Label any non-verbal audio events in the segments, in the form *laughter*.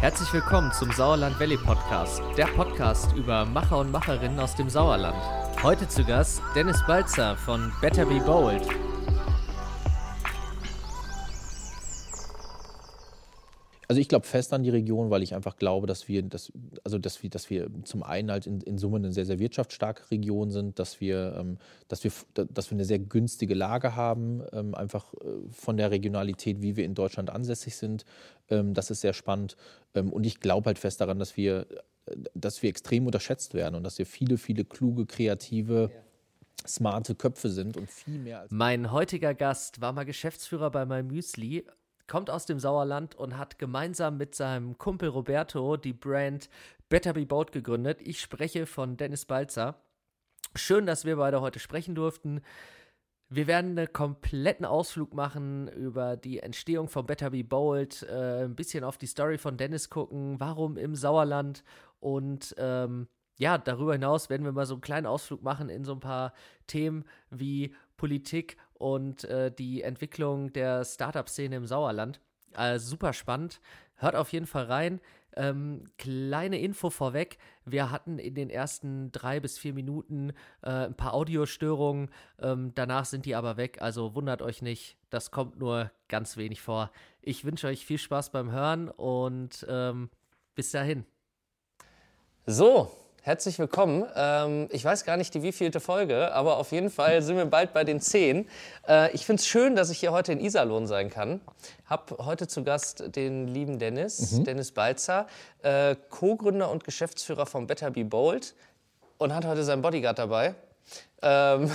Herzlich willkommen zum Sauerland Valley Podcast, der Podcast über Macher und Macherinnen aus dem Sauerland. Heute zu Gast Dennis Balzer von Better Be Bold. Also ich glaube fest an die Region, weil ich einfach glaube, dass wir, dass, also dass wir, dass wir zum einen halt in, in Summe eine sehr, sehr wirtschaftsstarke Region sind, dass wir, ähm, dass wir, dass wir eine sehr günstige Lage haben, ähm, einfach äh, von der Regionalität, wie wir in Deutschland ansässig sind. Ähm, das ist sehr spannend. Ähm, und ich glaube halt fest daran, dass wir, äh, dass wir extrem unterschätzt werden und dass wir viele, viele kluge, kreative, ja smarte Köpfe sind und viel mehr als. Mein heutiger Gast war mal Geschäftsführer bei MyMüsli kommt aus dem Sauerland und hat gemeinsam mit seinem Kumpel Roberto die Brand Better Be Bold gegründet. Ich spreche von Dennis Balzer. Schön, dass wir beide heute sprechen durften. Wir werden einen kompletten Ausflug machen über die Entstehung von Better Be Bold, äh, ein bisschen auf die Story von Dennis gucken, warum im Sauerland und ähm, ja, darüber hinaus werden wir mal so einen kleinen Ausflug machen in so ein paar Themen wie Politik und äh, die Entwicklung der Startup-Szene im Sauerland. Äh, super spannend. Hört auf jeden Fall rein. Ähm, kleine Info vorweg. Wir hatten in den ersten drei bis vier Minuten äh, ein paar Audiostörungen. Ähm, danach sind die aber weg. Also wundert euch nicht. Das kommt nur ganz wenig vor. Ich wünsche euch viel Spaß beim Hören und ähm, bis dahin. So, Herzlich willkommen. Ähm, ich weiß gar nicht die wievielte Folge, aber auf jeden Fall sind wir bald bei den zehn. Äh, ich finde es schön, dass ich hier heute in Iserlohn sein kann. Hab heute zu Gast den lieben Dennis, mhm. Dennis Balzer, äh, Co-Gründer und Geschäftsführer von Better Be Bold und hat heute seinen Bodyguard dabei. Ähm,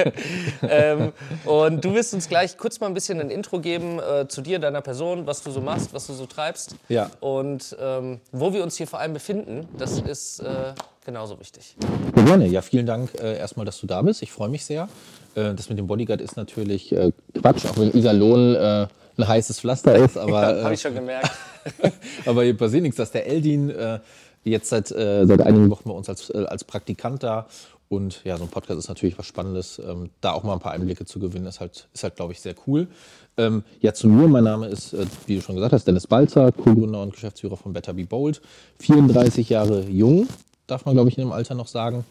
*laughs* ähm, und du wirst uns gleich kurz mal ein bisschen ein Intro geben äh, zu dir, deiner Person, was du so machst, was du so treibst. Ja. Und ähm, wo wir uns hier vor allem befinden, das ist äh, genauso wichtig. Gerne. Ja, vielen Dank äh, erstmal, dass du da bist. Ich freue mich sehr. Äh, das mit dem Bodyguard ist natürlich äh, Quatsch, auch wenn Iserlohn äh, ein heißes Pflaster ist. *laughs* Aber, ja, Habe ich schon gemerkt. *laughs* aber hier passiert nichts, dass der Eldin jetzt seit, seit einigen Wochen bei uns als, als Praktikant da und ja, so ein Podcast ist natürlich was Spannendes. Ähm, da auch mal ein paar Einblicke zu gewinnen, ist halt, ist halt glaube ich, sehr cool. Ähm, ja, zu mir. Mein Name ist, äh, wie du schon gesagt hast, Dennis Balzer, Co-Gründer und Geschäftsführer von Better Be Bold. 34 Jahre jung, darf man, glaube ich, in dem Alter noch sagen.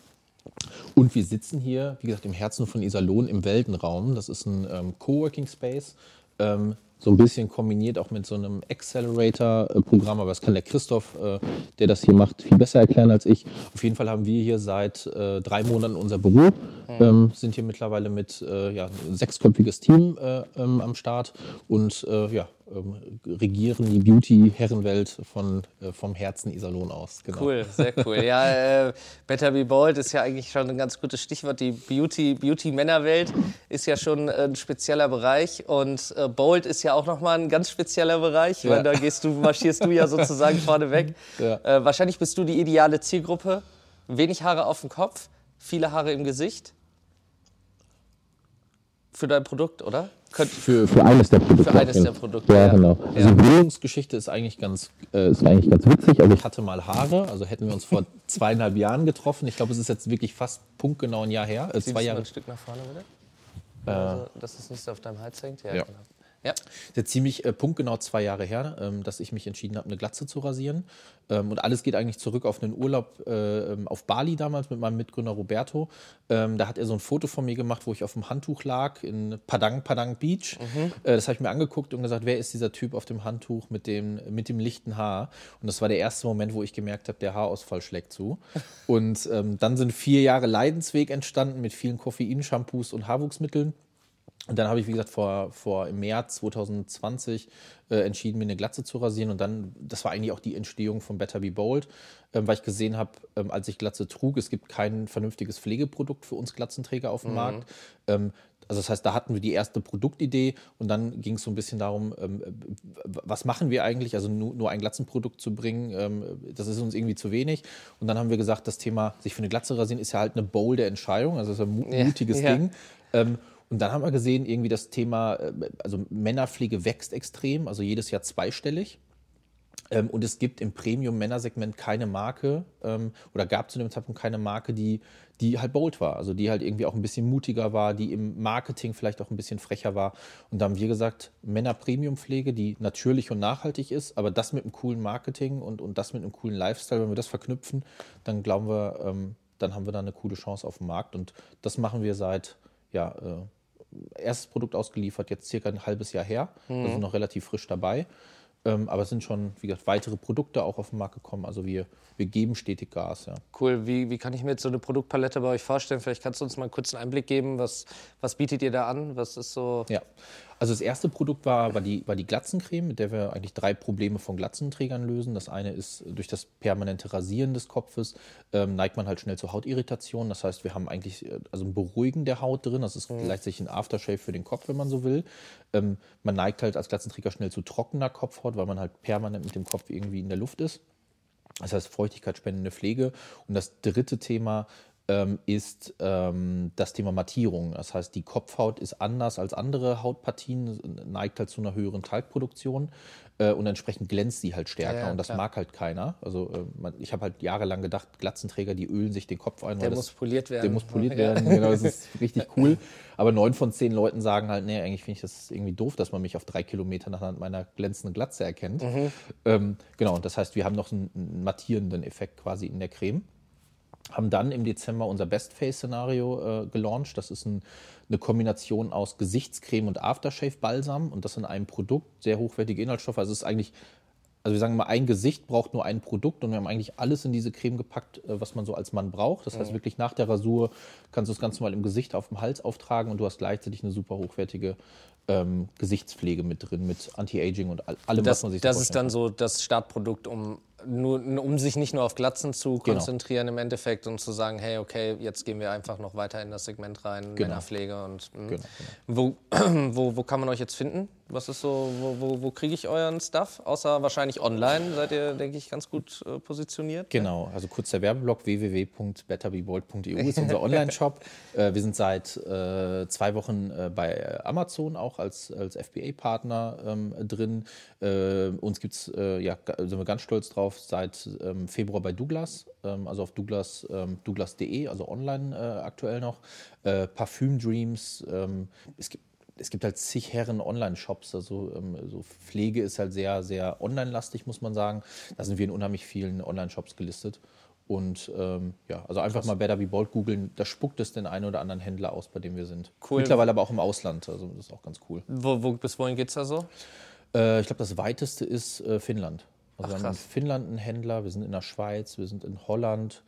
Und wir sitzen hier, wie gesagt, im Herzen von Iserlohn im Weltenraum. Das ist ein ähm, Coworking Space. So ein bisschen kombiniert auch mit so einem Accelerator-Programm, aber das kann der Christoph, äh, der das hier macht, viel besser erklären als ich. Auf jeden Fall haben wir hier seit äh, drei Monaten unser Büro, mhm. ähm, sind hier mittlerweile mit äh, ja, ein sechsköpfiges Team äh, ähm, am Start und ja, regieren die Beauty-Herrenwelt von, äh, vom Herzen Iserlohn aus. Genau. Cool, sehr cool. Ja, äh, Better Be Bold ist ja eigentlich schon ein ganz gutes Stichwort. Die Beauty-Männerwelt Beauty ist ja schon ein spezieller Bereich und äh, Bold ist ja auch nochmal ein ganz spezieller Bereich, ja. weil da gehst du, marschierst du ja sozusagen *laughs* vorne weg. Ja. Äh, wahrscheinlich bist du die ideale Zielgruppe. Wenig Haare auf dem Kopf, viele Haare im Gesicht. Für dein Produkt, oder? Für, für eines der Produkte. Für eines der Produkte. Ja, ja. genau. Also ja. Bildungsgeschichte ist eigentlich ganz, äh, ist eigentlich ganz witzig. Also ich hatte mal Haare, also hätten wir uns vor *laughs* zweieinhalb Jahren getroffen. Ich glaube, es ist jetzt wirklich fast punktgenau ein Jahr her. Äh, zwei Jahre. ein Stück nach vorne bitte. Äh, also, dass es nicht so auf deinem Hals hängt. Ja, ja. Genau. Ja. Das ist jetzt ziemlich äh, punktgenau zwei Jahre her, ähm, dass ich mich entschieden habe, eine Glatze zu rasieren. Ähm, und alles geht eigentlich zurück auf einen Urlaub äh, ähm, auf Bali damals mit meinem Mitgründer Roberto. Ähm, da hat er so ein Foto von mir gemacht, wo ich auf dem Handtuch lag in Padang, Padang Beach. Mhm. Äh, das habe ich mir angeguckt und gesagt, wer ist dieser Typ auf dem Handtuch mit dem, mit dem lichten Haar? Und das war der erste Moment, wo ich gemerkt habe, der Haarausfall schlägt zu. *laughs* und ähm, dann sind vier Jahre Leidensweg entstanden mit vielen Koffeinshampoos und Haarwuchsmitteln. Und dann habe ich, wie gesagt, vor, vor im März 2020 äh, entschieden, mir eine Glatze zu rasieren. Und dann, das war eigentlich auch die Entstehung von Better Be Bold, ähm, weil ich gesehen habe, ähm, als ich Glatze trug, es gibt kein vernünftiges Pflegeprodukt für uns Glatzenträger auf dem mhm. Markt. Ähm, also das heißt, da hatten wir die erste Produktidee und dann ging es so ein bisschen darum, ähm, was machen wir eigentlich? Also nur, nur ein Glatzenprodukt zu bringen, ähm, das ist uns irgendwie zu wenig. Und dann haben wir gesagt, das Thema sich für eine Glatze rasieren ist ja halt eine bolde Entscheidung, also das ist ein mutiges ja, Ding. Ja. Ähm, und dann haben wir gesehen, irgendwie das Thema, äh, also Männerpflege wächst extrem, also jedes Jahr zweistellig. Ähm, und es gibt im Premium-Männersegment keine Marke ähm, oder gab zu dem Zeitpunkt keine Marke, die, die halt bold war. Also die halt irgendwie auch ein bisschen mutiger war, die im Marketing vielleicht auch ein bisschen frecher war. Und da haben wir gesagt, Männer-Premium-Pflege, die natürlich und nachhaltig ist, aber das mit einem coolen Marketing und, und das mit einem coolen Lifestyle, wenn wir das verknüpfen, dann glauben wir, ähm, dann haben wir da eine coole Chance auf dem Markt. Und das machen wir seit, ja, äh, erstes Produkt ausgeliefert, jetzt circa ein halbes Jahr her. Mhm. Also noch relativ frisch dabei. Ähm, aber es sind schon, wie gesagt, weitere Produkte auch auf den Markt gekommen. Also wir, wir geben stetig Gas. Ja. Cool. Wie, wie kann ich mir jetzt so eine Produktpalette bei euch vorstellen? Vielleicht kannst du uns mal kurz einen Einblick geben. Was, was bietet ihr da an? Was ist so. Ja. Also das erste Produkt war, war, die, war die Glatzencreme, mit der wir eigentlich drei Probleme von Glatzenträgern lösen. Das eine ist, durch das permanente Rasieren des Kopfes ähm, neigt man halt schnell zu Hautirritationen. Das heißt, wir haben eigentlich äh, also ein Beruhigen der Haut drin. Das ist mhm. gleichzeitig ein Aftershave für den Kopf, wenn man so will. Ähm, man neigt halt als Glatzenträger schnell zu trockener Kopfhaut, weil man halt permanent mit dem Kopf irgendwie in der Luft ist. Das heißt, feuchtigkeitsspendende Pflege. Und das dritte Thema ist ähm, das Thema Mattierung. Das heißt, die Kopfhaut ist anders als andere Hautpartien, neigt halt zu einer höheren Talgproduktion äh, und entsprechend glänzt sie halt stärker. Ja, ja, und das klar. mag halt keiner. Also äh, man, ich habe halt jahrelang gedacht, Glatzenträger, die ölen sich den Kopf ein. Der muss das, poliert werden. Der muss poliert *laughs* werden, genau, das ist richtig cool. Aber neun von zehn Leuten sagen halt, nee, eigentlich finde ich das irgendwie doof, dass man mich auf drei Kilometer nach meiner glänzenden Glatze erkennt. Mhm. Ähm, genau, und das heißt, wir haben noch einen, einen mattierenden Effekt quasi in der Creme haben dann im Dezember unser Best-Face-Szenario äh, gelauncht. Das ist ein, eine Kombination aus Gesichtscreme und Aftershave-Balsam und das in einem Produkt, sehr hochwertige Inhaltsstoffe. Also es ist eigentlich, also wir sagen mal, ein Gesicht braucht nur ein Produkt und wir haben eigentlich alles in diese Creme gepackt, äh, was man so als Mann braucht. Das heißt, mhm. wirklich nach der Rasur kannst du es ganz normal im Gesicht auf dem Hals auftragen und du hast gleichzeitig eine super hochwertige ähm, Gesichtspflege mit drin, mit Anti-Aging und allem, das, was man sich Das ist dann so das Startprodukt, um nur, um sich nicht nur auf Glatzen zu genau. konzentrieren genau. im Endeffekt und zu sagen, hey, okay, jetzt gehen wir einfach noch weiter in das Segment rein, genau. Männerpflege und mh. genau, genau. Wo, *clears throat* wo, wo kann man euch jetzt finden? Was ist so, wo, wo, wo kriege ich euren Stuff? Außer wahrscheinlich online seid ihr, denke ich, ganz gut äh, positioniert. Genau, also kurz der Werbeblock www.betterbebold.eu ist unser Online-Shop. *laughs* äh, wir sind seit äh, zwei Wochen äh, bei Amazon auch als, als FBA-Partner ähm, drin. Äh, uns gibt es, äh, ja, sind wir ganz stolz drauf, seit ähm, Februar bei Douglas, ähm, also auf Douglas, ähm, douglas.de, also online aktuell noch. Parfüm Dreams, ähm, es gibt es gibt halt zig Herren Online-Shops. Also ähm, so Pflege ist halt sehr, sehr online-lastig, muss man sagen. Da sind wir in unheimlich vielen Online-Shops gelistet. Und ähm, ja, also einfach Krass. mal Better Be Bold googeln, da spuckt es den einen oder anderen Händler aus, bei dem wir sind. Cool. Mittlerweile aber auch im Ausland, also das ist auch ganz cool. Wo, wo bis wohin geht es da so? Äh, ich glaube, das weiteste ist äh, Finnland. Also Ach, wir haben in Finnland einen Händler, wir sind in der Schweiz, wir sind in Holland.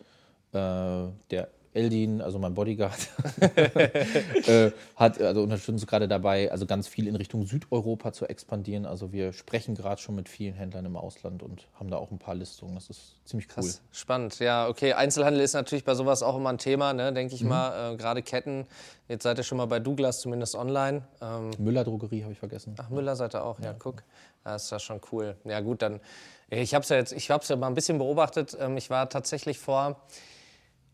Äh, der Eldin, also mein Bodyguard, *laughs* äh, hat also unterstützt uns gerade dabei, also ganz viel in Richtung Südeuropa zu expandieren. Also wir sprechen gerade schon mit vielen Händlern im Ausland und haben da auch ein paar Listungen. Das ist ziemlich cool. Krass, spannend. Ja, okay. Einzelhandel ist natürlich bei sowas auch immer ein Thema, ne? denke ich mhm. mal. Äh, gerade Ketten. Jetzt seid ihr schon mal bei Douglas, zumindest online. Ähm, Müller Drogerie habe ich vergessen. Ach, Müller seid ihr auch. Ja, ja guck. Das ist ja schon cool. Ja gut, dann. Ich habe es ja jetzt, ich habe es ja mal ein bisschen beobachtet. Ähm, ich war tatsächlich vor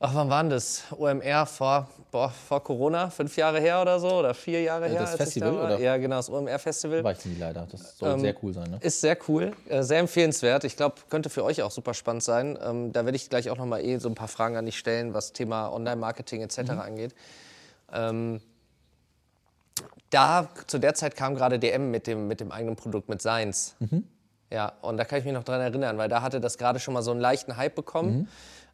Ach, wann war denn das? OMR vor, boah, vor Corona? Fünf Jahre her oder so? Oder vier Jahre her? Das Festival, da oder? Ja, genau, das OMR-Festival. War ich nie leider. Das soll ähm, sehr cool sein, ne? Ist sehr cool, äh, sehr empfehlenswert. Ich glaube, könnte für euch auch super spannend sein. Ähm, da werde ich gleich auch noch mal eh so ein paar Fragen an dich stellen, was Thema Online-Marketing etc. Mhm. angeht. Ähm, da, zu der Zeit kam gerade DM mit dem, mit dem eigenen Produkt, mit Seins. Mhm. Ja, und da kann ich mich noch dran erinnern, weil da hatte das gerade schon mal so einen leichten Hype bekommen. Mhm.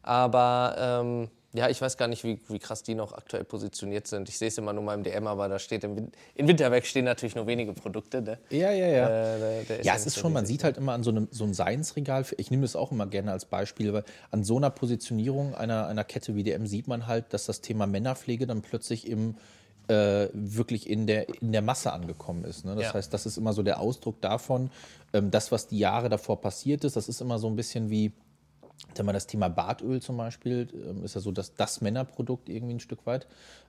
Aber ähm, ja, ich weiß gar nicht, wie, wie krass die noch aktuell positioniert sind. Ich sehe es immer nur mal im DM, aber da steht im, in Winterberg stehen natürlich nur wenige Produkte. Ne? Ja, ja, ja. Äh, ja, ja es ist schon, man sieht halt immer an so einem, so einem Seinsregal, ich nehme das auch immer gerne als Beispiel, weil an so einer Positionierung einer, einer Kette wie DM sieht man halt, dass das Thema Männerpflege dann plötzlich im äh, wirklich in der, in der Masse angekommen ist. Ne? Das ja. heißt, das ist immer so der Ausdruck davon, ähm, das, was die Jahre davor passiert ist, das ist immer so ein bisschen wie wenn man das Thema Bartöl zum Beispiel, ähm, ist ja so dass das Männerprodukt irgendwie ein Stück weit.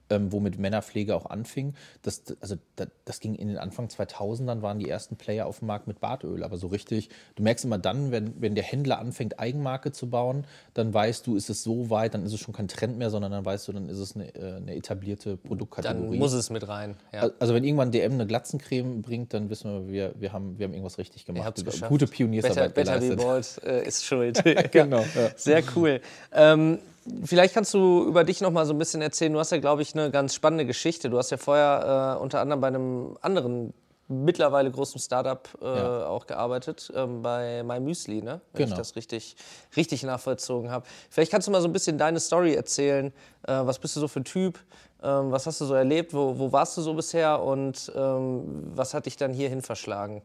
Ähm, womit Männerpflege auch anfing. Das, also, das, das ging in den Anfang 2000ern, waren die ersten Player auf dem Markt mit Bartöl. Aber so richtig, du merkst immer dann, wenn, wenn der Händler anfängt, Eigenmarke zu bauen, dann weißt du, ist es so weit, dann ist es schon kein Trend mehr, sondern dann weißt du, dann ist es eine, äh, eine etablierte Produktkategorie. Dann muss es mit rein. Ja. Also wenn irgendwann DM eine Glatzencreme bringt, dann wissen wir, wir, wir, haben, wir haben irgendwas richtig gemacht. Gute Pioniersarbeit Better, Better geleistet. Be äh, ist schuld. *laughs* *laughs* genau. Ja. Sehr cool. Ähm, Vielleicht kannst du über dich noch mal so ein bisschen erzählen. Du hast ja, glaube ich, eine ganz spannende Geschichte. Du hast ja vorher äh, unter anderem bei einem anderen mittlerweile großen Startup äh, ja. auch gearbeitet, ähm, bei MyMüsli, ne? wenn genau. ich das richtig, richtig nachvollzogen habe. Vielleicht kannst du mal so ein bisschen deine Story erzählen. Äh, was bist du so für ein Typ? Ähm, was hast du so erlebt? Wo, wo warst du so bisher? Und ähm, was hat dich dann hierhin verschlagen?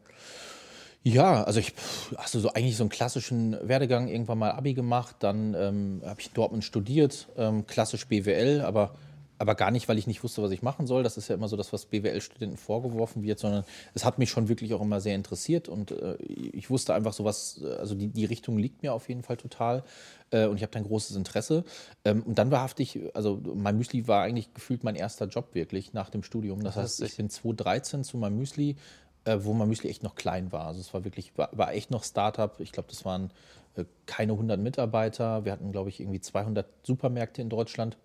Ja, also ich hast du so eigentlich so einen klassischen Werdegang irgendwann mal Abi gemacht, dann ähm, habe ich in Dortmund studiert, ähm, klassisch BWL, aber aber gar nicht, weil ich nicht wusste, was ich machen soll. Das ist ja immer so das, was BWL-Studenten vorgeworfen wird, sondern es hat mich schon wirklich auch immer sehr interessiert und äh, ich wusste einfach so was, also die, die Richtung liegt mir auf jeden Fall total äh, und ich habe da ein großes Interesse. Ähm, und dann wahrhaftig, also mein Müsli war eigentlich gefühlt mein erster Job wirklich nach dem Studium. Das, das heißt, ich bin 2013 zu meinem Müsli äh, wo mein Müsli echt noch klein war. Also es war wirklich, war, war echt noch Startup. Ich glaube, das waren äh, keine 100 Mitarbeiter. Wir hatten, glaube ich, irgendwie 200 Supermärkte in Deutschland.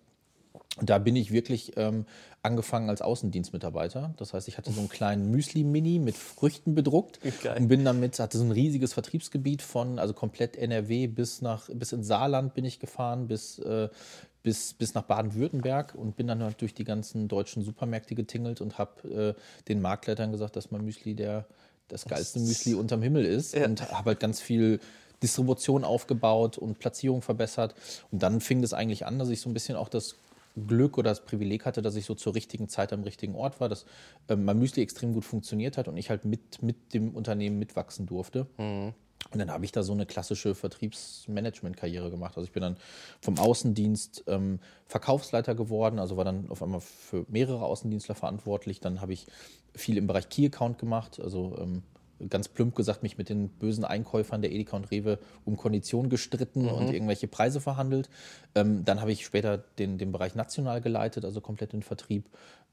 Und da bin ich wirklich ähm, angefangen als Außendienstmitarbeiter. Das heißt, ich hatte so einen kleinen Müsli-Mini mit Früchten bedruckt Geil. und bin damit, hatte so ein riesiges Vertriebsgebiet von, also komplett NRW bis nach, bis ins Saarland bin ich gefahren, bis, äh, bis, bis nach Baden-Württemberg und bin dann halt durch die ganzen deutschen Supermärkte getingelt und habe äh, den Marktleitern gesagt, dass mein Müsli der, das geilste Müsli unterm Himmel ist ja. und habe halt ganz viel Distribution aufgebaut und Platzierung verbessert. Und dann fing das eigentlich an, dass ich so ein bisschen auch das Glück oder das Privileg hatte, dass ich so zur richtigen Zeit am richtigen Ort war, dass äh, mein Müsli extrem gut funktioniert hat und ich halt mit, mit dem Unternehmen mitwachsen durfte. Mhm. Und dann habe ich da so eine klassische Vertriebsmanagement-Karriere gemacht. Also ich bin dann vom Außendienst ähm, Verkaufsleiter geworden, also war dann auf einmal für mehrere Außendienstler verantwortlich. Dann habe ich viel im Bereich Key-Account gemacht, also ähm, ganz plump gesagt, mich mit den bösen Einkäufern der Edeka und Rewe um Konditionen gestritten mhm. und irgendwelche Preise verhandelt. Ähm, dann habe ich später den, den Bereich national geleitet, also komplett den Vertrieb.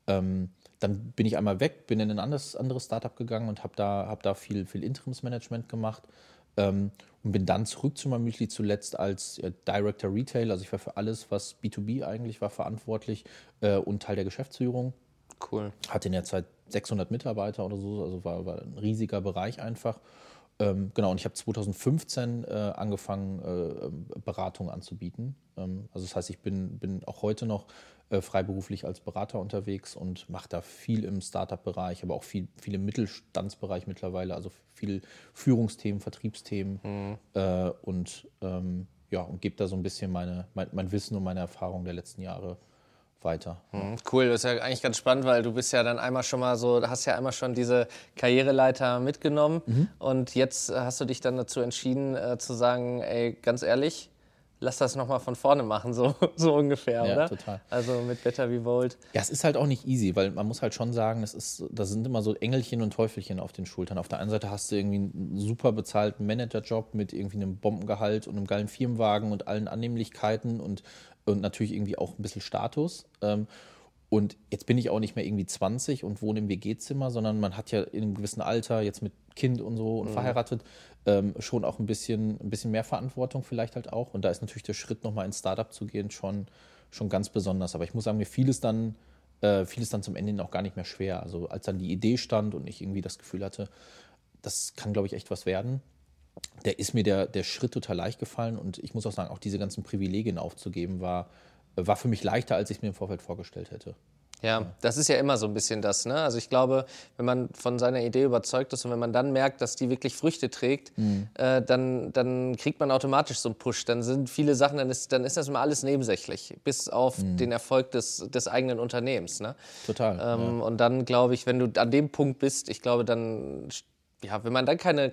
Ähm, dann bin ich einmal weg, bin in ein anderes, anderes Startup gegangen und habe da, hab da viel, viel Interimsmanagement gemacht. Ähm, und bin dann zurück zu meinem Müsli zuletzt als äh, Director Retail. Also ich war für alles, was B2B eigentlich war, verantwortlich äh, und Teil der Geschäftsführung. Cool. Hatte in der Zeit 600 Mitarbeiter oder so, also war, war ein riesiger Bereich einfach. Ähm, genau, und ich habe 2015 äh, angefangen, äh, Beratung anzubieten. Ähm, also das heißt, ich bin, bin auch heute noch äh, freiberuflich als Berater unterwegs und mache da viel im Startup-Bereich, aber auch viel, viel im Mittelstandsbereich mittlerweile, also viel Führungsthemen, Vertriebsthemen mhm. Äh, und ähm, ja, und gebe da so ein bisschen meine, mein, mein Wissen und meine Erfahrung der letzten Jahre weiter. Mhm, cool, das ist ja eigentlich ganz spannend, weil du bist ja dann einmal schon mal so, hast ja einmal schon diese Karriereleiter mitgenommen mhm. und jetzt hast du dich dann dazu entschieden äh, zu sagen, ey, ganz ehrlich, lass das nochmal von vorne machen, so, *laughs* so ungefähr, ja, oder? total. Also mit Better wie Volt. Ja, es ist halt auch nicht easy, weil man muss halt schon sagen, es ist, da sind immer so Engelchen und Teufelchen auf den Schultern. Auf der einen Seite hast du irgendwie einen super bezahlten Managerjob mit irgendwie einem Bombengehalt und einem geilen Firmenwagen und allen Annehmlichkeiten und, und natürlich irgendwie auch ein bisschen Status. Ähm, und jetzt bin ich auch nicht mehr irgendwie 20 und wohne im WG-Zimmer, sondern man hat ja in einem gewissen Alter, jetzt mit Kind und so und mhm. verheiratet, ähm, schon auch ein bisschen, ein bisschen mehr Verantwortung vielleicht halt auch. Und da ist natürlich der Schritt, nochmal ins Startup zu gehen, schon, schon ganz besonders. Aber ich muss sagen, mir fiel es dann, äh, fiel es dann zum Ende auch gar nicht mehr schwer. Also als dann die Idee stand und ich irgendwie das Gefühl hatte, das kann, glaube ich, echt was werden, der ist mir der, der Schritt total leicht gefallen. Und ich muss auch sagen, auch diese ganzen Privilegien aufzugeben, war war für mich leichter, als ich es mir im Vorfeld vorgestellt hätte. Ja, das ist ja immer so ein bisschen das. Ne? Also ich glaube, wenn man von seiner Idee überzeugt ist und wenn man dann merkt, dass die wirklich Früchte trägt, mhm. äh, dann, dann kriegt man automatisch so einen Push. Dann sind viele Sachen, dann ist, dann ist das immer alles nebensächlich, bis auf mhm. den Erfolg des, des eigenen Unternehmens. Ne? Total. Ähm, ja. Und dann glaube ich, wenn du an dem Punkt bist, ich glaube, dann, ja, wenn man dann keine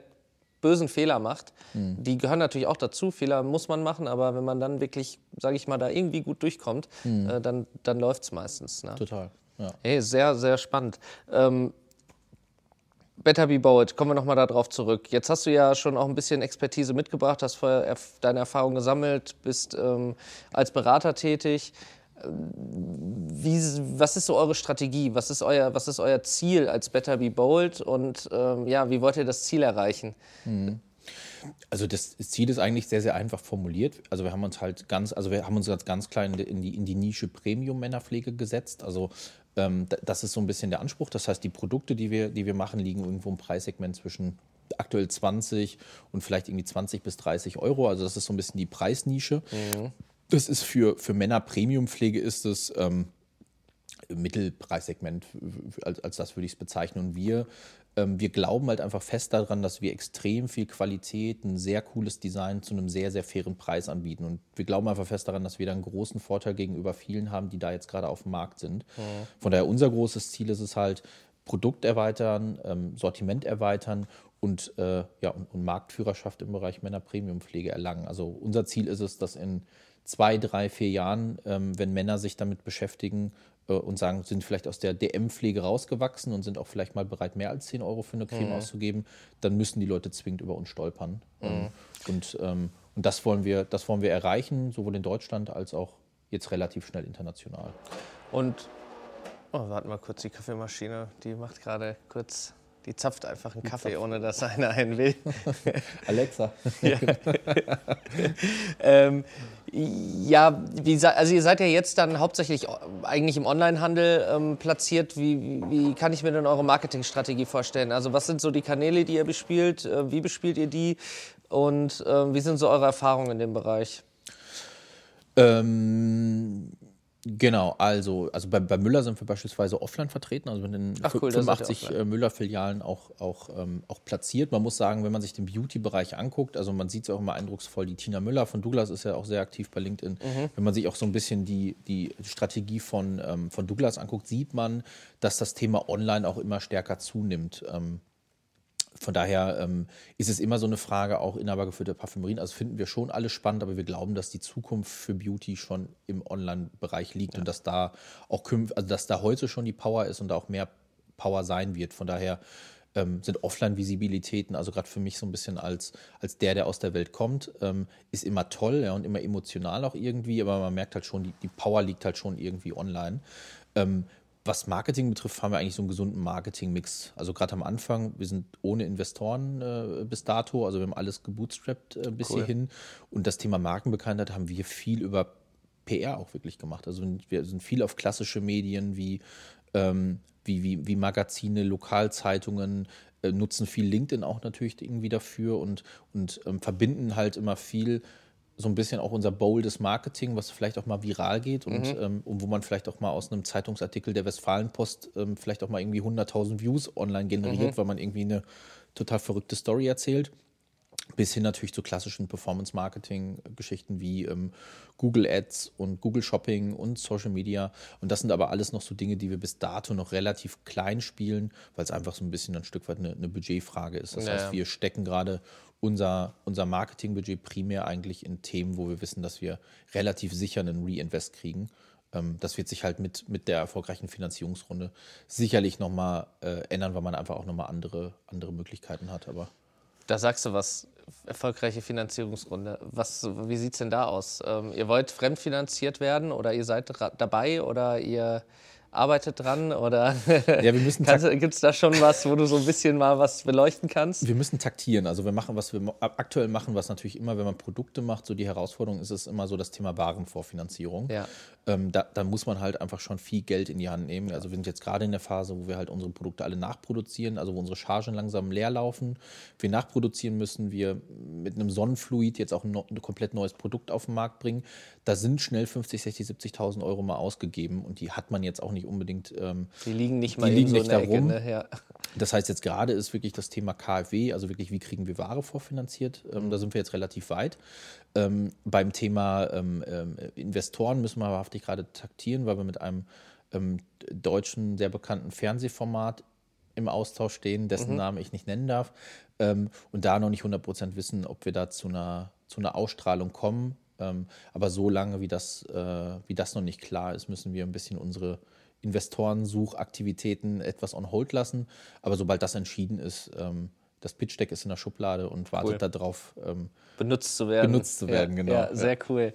bösen Fehler macht. Mhm. Die gehören natürlich auch dazu. Fehler muss man machen, aber wenn man dann wirklich, sage ich mal, da irgendwie gut durchkommt, mhm. äh, dann, dann läuft es meistens. Ne? Total. Ja. Hey, sehr, sehr spannend. Ähm, Better Be Bold, kommen wir nochmal darauf zurück. Jetzt hast du ja schon auch ein bisschen Expertise mitgebracht, hast vorher deine Erfahrung gesammelt, bist ähm, als Berater tätig. Wie, was ist so eure Strategie? Was ist euer, was ist euer Ziel als Better Be Bold? Und ähm, ja, wie wollt ihr das Ziel erreichen? Mhm. Also das Ziel ist eigentlich sehr, sehr einfach formuliert. Also wir haben uns halt ganz, also wir haben uns ganz, ganz klein in die, in die Nische Premium-Männerpflege gesetzt. Also ähm, das ist so ein bisschen der Anspruch. Das heißt, die Produkte, die wir, die wir machen, liegen irgendwo im Preissegment zwischen aktuell 20 und vielleicht irgendwie 20 bis 30 Euro. Also das ist so ein bisschen die Preisnische. Mhm. Das ist für, für Männer Premiumpflege ist es ähm, Mittelpreissegment, als, als das würde ich es bezeichnen. Und wir, ähm, wir glauben halt einfach fest daran, dass wir extrem viel Qualität, ein sehr cooles Design zu einem sehr, sehr fairen Preis anbieten. Und wir glauben einfach fest daran, dass wir da einen großen Vorteil gegenüber vielen haben, die da jetzt gerade auf dem Markt sind. Mhm. Von daher unser großes Ziel ist es halt, Produkt erweitern, ähm, Sortiment erweitern und, äh, ja, und, und, Marktführerschaft im Bereich Männer-Premium-Pflege erlangen. Also unser Ziel ist es, dass in zwei, drei, vier Jahren, ähm, wenn Männer sich damit beschäftigen äh, und sagen, sind vielleicht aus der DM-Pflege rausgewachsen und sind auch vielleicht mal bereit, mehr als 10 Euro für eine Creme mhm. auszugeben, dann müssen die Leute zwingend über uns stolpern. Mhm. Ähm, und ähm, und das, wollen wir, das wollen wir erreichen, sowohl in Deutschland als auch jetzt relativ schnell international. Und Oh, warten wir kurz, die Kaffeemaschine, die macht gerade kurz, die zapft einfach einen Kaffee, ohne dass einer einen will. *laughs* Alexa. *laughs* ja, ähm, ja wie, also ihr seid ja jetzt dann hauptsächlich eigentlich im Onlinehandel ähm, platziert. Wie, wie, kann ich mir denn eure Marketingstrategie vorstellen? Also was sind so die Kanäle, die ihr bespielt? Äh, wie bespielt ihr die? Und äh, wie sind so eure Erfahrungen in dem Bereich? Ähm, Genau, also, also bei, bei Müller sind wir beispielsweise offline vertreten, also in den Ach, cool, 85 äh, Müller-Filialen auch, auch, ähm, auch platziert. Man muss sagen, wenn man sich den Beauty-Bereich anguckt, also man sieht es auch immer eindrucksvoll, die Tina Müller von Douglas ist ja auch sehr aktiv bei LinkedIn. Mhm. Wenn man sich auch so ein bisschen die, die Strategie von, ähm, von Douglas anguckt, sieht man, dass das Thema Online auch immer stärker zunimmt. Ähm, von daher ähm, ist es immer so eine Frage, auch inhabergeführte Parfümerien. Also finden wir schon alles spannend, aber wir glauben, dass die Zukunft für Beauty schon im Online-Bereich liegt ja. und dass da auch also dass da heute schon die Power ist und da auch mehr Power sein wird. Von daher ähm, sind Offline-Visibilitäten, also gerade für mich so ein bisschen als, als der, der aus der Welt kommt, ähm, ist immer toll ja, und immer emotional auch irgendwie, aber man merkt halt schon, die, die Power liegt halt schon irgendwie online. Ähm, was Marketing betrifft, haben wir eigentlich so einen gesunden Marketing-Mix. Also gerade am Anfang, wir sind ohne Investoren äh, bis dato, also wir haben alles gebootstrapped äh, bis cool. hierhin. Und das Thema Markenbekanntheit haben wir viel über PR auch wirklich gemacht. Also wir sind viel auf klassische Medien wie, ähm, wie, wie, wie Magazine, Lokalzeitungen, äh, nutzen viel LinkedIn auch natürlich irgendwie dafür und, und ähm, verbinden halt immer viel so ein bisschen auch unser boldes Marketing, was vielleicht auch mal viral geht und, mhm. ähm, und wo man vielleicht auch mal aus einem Zeitungsartikel der Westfalenpost ähm, vielleicht auch mal irgendwie 100.000 Views online generiert, mhm. weil man irgendwie eine total verrückte Story erzählt. Bis hin natürlich zu klassischen Performance-Marketing-Geschichten wie ähm, Google Ads und Google Shopping und Social Media. Und das sind aber alles noch so Dinge, die wir bis dato noch relativ klein spielen, weil es einfach so ein bisschen ein Stück weit eine, eine Budgetfrage ist. Das ja, heißt, wir stecken gerade unser, unser Marketingbudget primär eigentlich in Themen, wo wir wissen, dass wir relativ sicher einen Reinvest kriegen. Ähm, das wird sich halt mit, mit der erfolgreichen Finanzierungsrunde sicherlich nochmal äh, ändern, weil man einfach auch nochmal andere, andere Möglichkeiten hat. Aber da sagst du was, erfolgreiche Finanzierungsrunde. Was, wie sieht es denn da aus? Ähm, ihr wollt fremdfinanziert werden oder ihr seid dabei oder ihr arbeitet dran oder ja, *laughs* gibt es da schon was, wo du so ein bisschen mal was beleuchten kannst? Wir müssen taktieren. Also wir machen, was wir aktuell machen, was natürlich immer, wenn man Produkte macht, so die Herausforderung ist es immer so das Thema Warenvorfinanzierung. Ja. Ähm, da, da, muss man halt einfach schon viel Geld in die Hand nehmen. Also wir sind jetzt gerade in der Phase, wo wir halt unsere Produkte alle nachproduzieren, also wo unsere Chargen langsam leer laufen. Wir nachproduzieren müssen, wir mit einem Sonnenfluid jetzt auch ein, ein komplett neues Produkt auf den Markt bringen. Da sind schnell 50, 60, 70.000 Euro mal ausgegeben und die hat man jetzt auch nicht unbedingt. Ähm, die liegen nicht mal die liegen so nicht darum. Ne? Ja. Das heißt, jetzt gerade ist wirklich das Thema KfW, also wirklich, wie kriegen wir Ware vorfinanziert? Ähm, da sind wir jetzt relativ weit. Ähm, beim Thema ähm, ähm, Investoren müssen wir wahrhaftig gerade taktieren, weil wir mit einem ähm, deutschen, sehr bekannten Fernsehformat im Austausch stehen, dessen mhm. Namen ich nicht nennen darf. Und da noch nicht 100% wissen, ob wir da zu einer, zu einer Ausstrahlung kommen. Ähm, aber so lange, wie das, äh, wie das noch nicht klar ist, müssen wir ein bisschen unsere Investorensuchaktivitäten etwas on hold lassen. Aber sobald das entschieden ist, das Pitch-Deck ist in der Schublade und wartet Cool. darauf. Ähm, benutzt zu werden. Benutzt zu werden, ja, genau. Ja, sehr cool.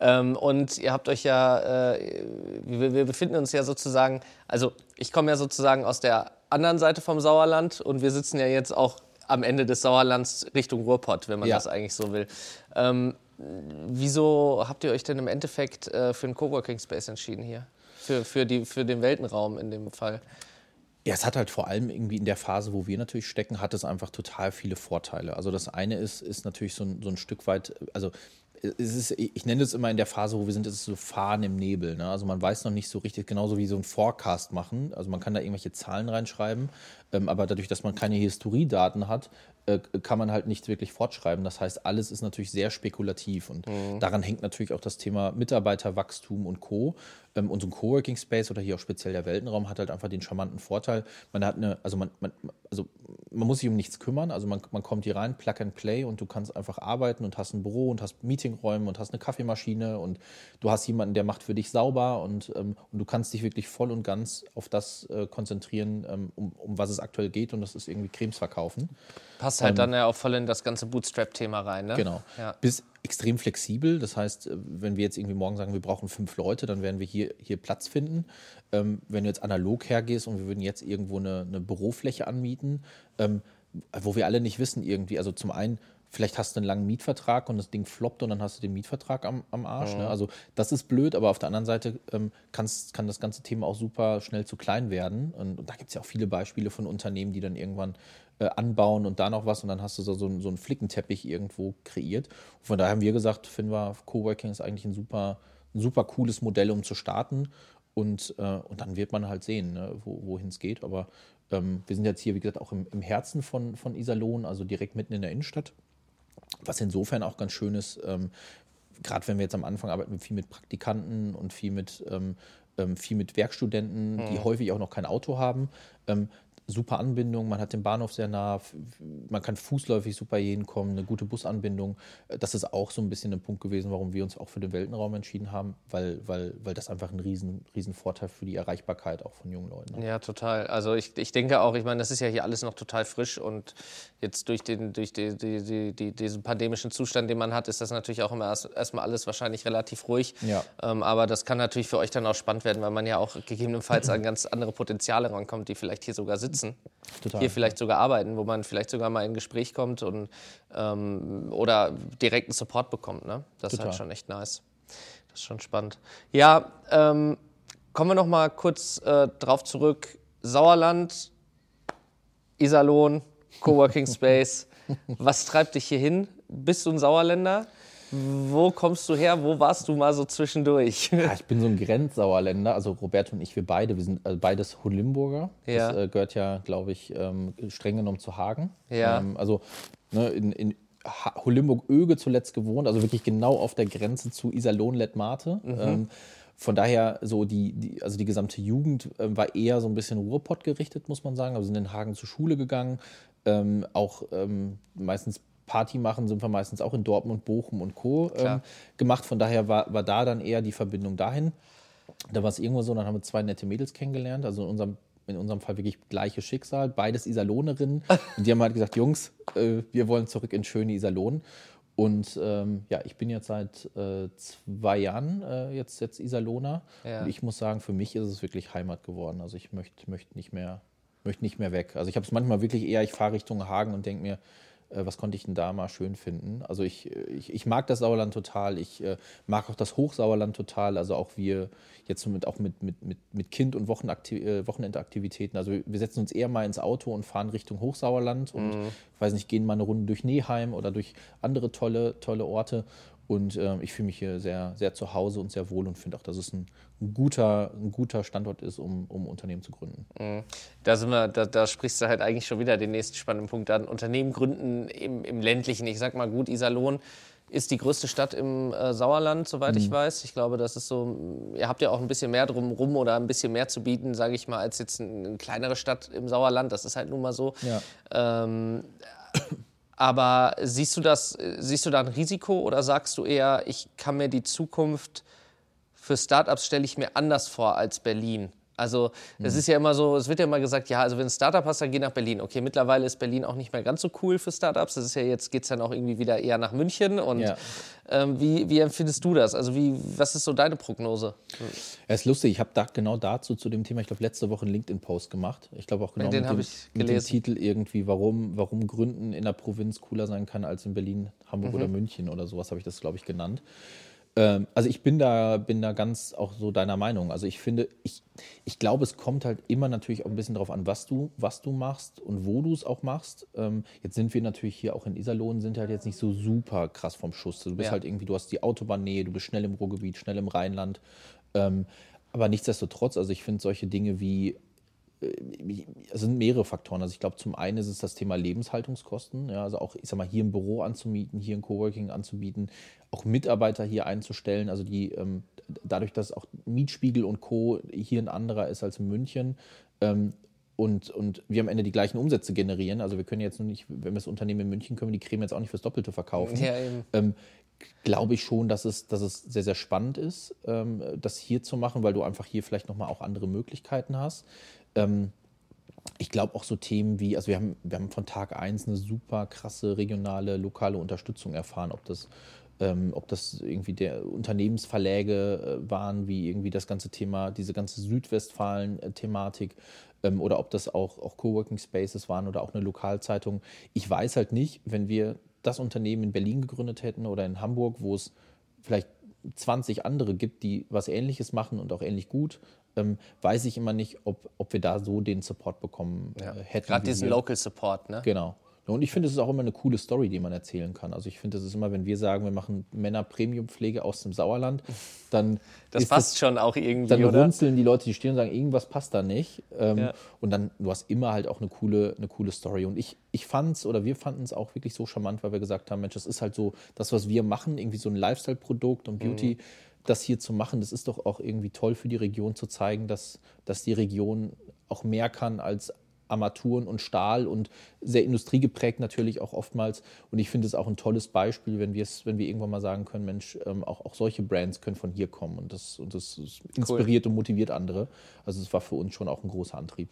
Ähm, und ihr habt euch ja, äh, wir, wir befinden uns ja sozusagen, also ich komme ja sozusagen aus der anderen Seite vom Sauerland und wir sitzen ja jetzt auch am Ende des Sauerlands Richtung Ruhrpott, wenn man Ja. das eigentlich so will. Ähm, wieso habt ihr euch denn im Endeffekt äh, für einen Coworking Space entschieden hier? Für, für, die, für den Weltenraum in dem Fall. Ja, es hat halt vor allem irgendwie in der Phase, wo wir natürlich stecken, hat es einfach total viele Vorteile. Also das eine ist, ist natürlich so ein, so ein Stück weit, also es ist, ich nenne es immer in der Phase, wo wir sind, es ist so Fahren im Nebel. Ne? Also man weiß noch nicht so richtig, genauso wie so ein Forecast machen. Also man kann da irgendwelche Zahlen reinschreiben, ähm, aber dadurch, dass man keine Historiedaten hat, äh, kann man halt nichts wirklich fortschreiben. Das heißt, alles ist natürlich sehr spekulativ und daran hängt natürlich auch das Thema Mitarbeiterwachstum und Co. Ähm, und so ein Coworking Space oder hier auch speziell der Weltenraum hat halt einfach den charmanten Vorteil, man hat eine, also man, man, also man muss sich um nichts kümmern, also man, man kommt hier rein, Plug and Play und du kannst einfach arbeiten und hast ein Büro und hast Meetingräume und hast eine Kaffeemaschine und du hast jemanden, der macht für dich sauber und, ähm, und du kannst dich wirklich voll und ganz auf das äh, konzentrieren, ähm, um, um was es aktuell geht und das ist irgendwie Cremes verkaufen. Passt halt dann ja auch voll in das ganze Bootstrap-Thema rein, ne? Genau. Ja. Bis extrem flexibel. Das heißt, äh, wenn wir jetzt irgendwie morgen sagen, wir brauchen fünf Leute, dann werden wir hier, hier Platz finden. Ähm, wenn du jetzt analog hergehst und wir würden jetzt irgendwo eine, eine Bürofläche anmieten, ähm, wo wir alle nicht wissen irgendwie, also zum einen, vielleicht hast du einen langen Mietvertrag und das Ding floppt und dann hast du den Mietvertrag am, am Arsch. Ne? Also das ist blöd, aber auf der anderen Seite ähm, kann's, kann das ganze Thema auch super schnell zu klein werden. Und, und da gibt es ja auch viele Beispiele von Unternehmen, die dann irgendwann äh, anbauen und da noch was und dann hast du so, so, einen- so einen Flickenteppich irgendwo kreiert. Und von daher haben wir gesagt, finden wir, Coworking ist eigentlich ein super, ein super cooles Modell, um zu starten. Und, äh, und dann wird man halt sehen, ne, wo, wohin es geht. Aber ähm, wir sind jetzt hier, wie gesagt, auch im, im Herzen von, von Iserlohn, also direkt mitten in der Innenstadt. Was insofern auch ganz schön ist, ähm, gerade wenn wir jetzt am Anfang arbeiten, viel mit Praktikanten und viel mit, ähm, ähm, viel mit Werkstudenten, die häufig auch noch kein Auto haben. Super Anbindung, man hat den Bahnhof sehr nah, man kann fußläufig super jeden kommen, eine gute Busanbindung. Das ist auch so ein bisschen ein Punkt gewesen, warum wir uns auch für den Weltenraum entschieden haben, weil, weil, weil das einfach ein riesen, riesen Vorteil für die Erreichbarkeit auch von jungen Leuten hat. Ja, total. Also ich, ich denke auch, ich meine, das ist ja hier alles noch total frisch und jetzt durch, den, durch die, die, die, die, diesen pandemischen Zustand, den man hat, ist das natürlich auch immer erst- erstmal alles wahrscheinlich relativ ruhig. Ja. Ähm, aber das kann natürlich für euch dann auch spannend werden, weil man ja auch gegebenenfalls an *clears throat* ganz andere Potenziale rankommt, die vielleicht hier sogar sitzen, Total. hier vielleicht sogar arbeiten, wo man vielleicht sogar mal in Gespräch kommt und, ähm, oder direkten Support bekommt. Ne? Das ist halt Total. schon echt nice. Das ist schon spannend. Ja, ähm, kommen wir noch mal kurz äh, drauf zurück. Sauerland, Iserlohn, Coworking *laughs* Space. Was treibt dich hier hin? Bist du ein Sauerländer? Wo kommst du her? Wo warst du mal so zwischendurch? Ja, *laughs* ich bin so ein Grenzsauerländer. Also Roberto und ich, wir beide, wir sind also beides Holimburger. Ja. Das äh, gehört ja, glaube ich, ähm, streng genommen zu Hagen. Ja. Ähm, also ne, in, in Holimburg-Öge zuletzt gewohnt, also wirklich genau auf der Grenze zu Iserlohn-Lettmate. Ähm, von daher so die, die, also die gesamte Jugend ähm, war eher so ein bisschen Ruhrpott gerichtet, muss man sagen. Also sind in Hagen zur Schule gegangen. Ähm, auch ähm, meistens Party machen sind wir meistens auch in Dortmund, Bochum und Co. Ähm, gemacht. Von daher war, war da dann eher die Verbindung dahin. Da war es irgendwo so, dann haben wir zwei nette Mädels kennengelernt, also in unserem, in unserem Fall wirklich gleiches Schicksal, beides Iserlohnerinnen. *laughs* Und die haben halt gesagt, Jungs, äh, wir wollen zurück in schöne Iserlohn. Und ähm, ja, ich bin jetzt seit äh, zwei Jahren äh, jetzt, jetzt Iserlohner. Ja. Und ich muss sagen, für mich ist es wirklich Heimat geworden. Also ich möchte möcht nicht, mehr, möcht nicht mehr weg. Also ich habe es manchmal wirklich eher, ich fahre Richtung Hagen und denke mir, was konnte ich denn da mal schön finden? Also ich, äh, ich, ich mag das Sauerland total, ich äh, mag auch das Hochsauerland total, also auch wir jetzt mit, auch mit, mit, mit, mit Kind und Wochenakti äh, Wochenendaktivitäten. Also wir, setzen uns eher mal ins Auto und fahren Richtung Hochsauerland und ich weiß nicht, gehen mal eine Runde durch Neheim oder durch andere tolle, tolle Orte. Und ähm, ich fühle mich hier sehr, sehr zu Hause und sehr wohl und finde auch, dass es ein, ein, guter, ein guter Standort ist, um, um Unternehmen zu gründen. Da, sind wir, da, da sprichst du halt eigentlich schon wieder den nächsten spannenden Punkt an. Unternehmen gründen im, im ländlichen. Ich sag mal gut, Iserlohn ist die größte Stadt im äh, Sauerland, soweit ich weiß. Ich glaube, das ist so, ihr habt ja auch ein bisschen mehr drumherum oder ein bisschen mehr zu bieten, sage ich mal, als jetzt ein, eine kleinere Stadt im Sauerland. Das ist halt nun mal so. Ja. Ähm, aber siehst du das, siehst du da ein Risiko oder sagst du eher, ich kann mir die Zukunft für Startups stelle ich mir anders vor als Berlin? Also es ist ja immer so, es wird ja immer gesagt, ja, also wenn ein Startup hast, dann geh nach Berlin. Okay, mittlerweile ist Berlin auch nicht mehr ganz so cool für Startups. Das ist ja jetzt geht es dann auch irgendwie wieder eher nach München. Und Ja. ähm, wie, wie empfindest du das? Also wie, was ist so deine Prognose? Ja, ist lustig. Ich habe da genau dazu zu dem Thema, ich glaube, letzte Woche einen LinkedIn-Post gemacht. Ich glaube auch genau Den mit, dem, ich mit dem. Titel irgendwie, warum, warum Gründen in der Provinz cooler sein kann als in Berlin, Hamburg Mhm. oder München oder sowas habe ich das, glaube ich, genannt. Ähm, also ich bin da, bin da ganz auch so deiner Meinung. Also ich finde, ich, ich glaube, es kommt halt immer natürlich auch ein bisschen darauf an, was du, was du machst und wo du es auch machst. Ähm, jetzt sind wir natürlich hier auch in Iserlohn, sind halt jetzt nicht so super krass vom Schuss. Du bist Ja. halt irgendwie, du hast die Autobahnnähe, du bist schnell im Ruhrgebiet, schnell im Rheinland. Ähm, aber nichtsdestotrotz, also ich finde solche Dinge wie es sind mehrere Faktoren. Also ich glaube, zum einen ist es das Thema Lebenshaltungskosten. Ja, also auch, ich sag mal, hier ein Büro anzumieten, hier ein Coworking anzubieten, auch Mitarbeiter hier einzustellen. Also die, ähm, dadurch, dass auch Mietspiegel und Co. hier ein anderer ist als in München. Ähm, und, und wir am Ende die gleichen Umsätze generieren. Also wir können jetzt nur nicht, wenn wir das Unternehmen in München können, wir die Creme jetzt auch nicht fürs Doppelte verkaufen Ja, ähm, glaube ich schon, dass es, dass es sehr, sehr spannend ist, ähm, das hier zu machen, weil du einfach hier vielleicht nochmal auch andere Möglichkeiten hast. Ähm, ich glaube auch so Themen wie, also wir haben, wir haben von Tag 1 eine super krasse regionale, lokale Unterstützung erfahren, ob das, ähm, ob das irgendwie der Unternehmensverläge äh, waren, wie irgendwie das ganze Thema, diese ganze Südwestfalen-Thematik ähm, oder ob das auch, auch Coworking Spaces waren oder auch eine Lokalzeitung. Ich weiß halt nicht, wenn wir das Unternehmen in Berlin gegründet hätten oder in Hamburg, wo es vielleicht 20 andere gibt, die was Ähnliches machen und auch ähnlich gut, ähm, weiß ich immer nicht, ob, ob wir da so den Support bekommen äh, hätten. Gerade diesen wir. Local Support, ne? Genau. Und ich finde, es ist auch immer eine coole Story, die man erzählen kann. Also ich finde, es ist immer, wenn wir sagen, wir machen Männer-Premium-Pflege aus dem Sauerland, *laughs* dann Das ist passt schon auch irgendwie, dann oder? runzeln die Leute die Stirn und sagen, irgendwas passt da nicht. Ähm, Ja. Und dann, du hast immer halt auch eine coole, eine coole Story. Und ich, ich fand es, oder wir fanden es auch wirklich so charmant, weil wir gesagt haben, Mensch, das ist halt so, das, was wir machen, irgendwie so ein Lifestyle-Produkt und Beauty, Mhm. Das hier zu machen, das ist doch auch irgendwie toll für die Region zu zeigen, dass, dass die Region auch mehr kann als Armaturen und Stahl und sehr industriegeprägt natürlich auch oftmals. Und ich finde es auch ein tolles Beispiel, wenn wir es, wenn wir irgendwann mal sagen können, Mensch, ähm, auch, auch solche Brands können von hier kommen und das, und das inspiriert und motiviert andere. Also es war für uns schon auch ein großer Antrieb.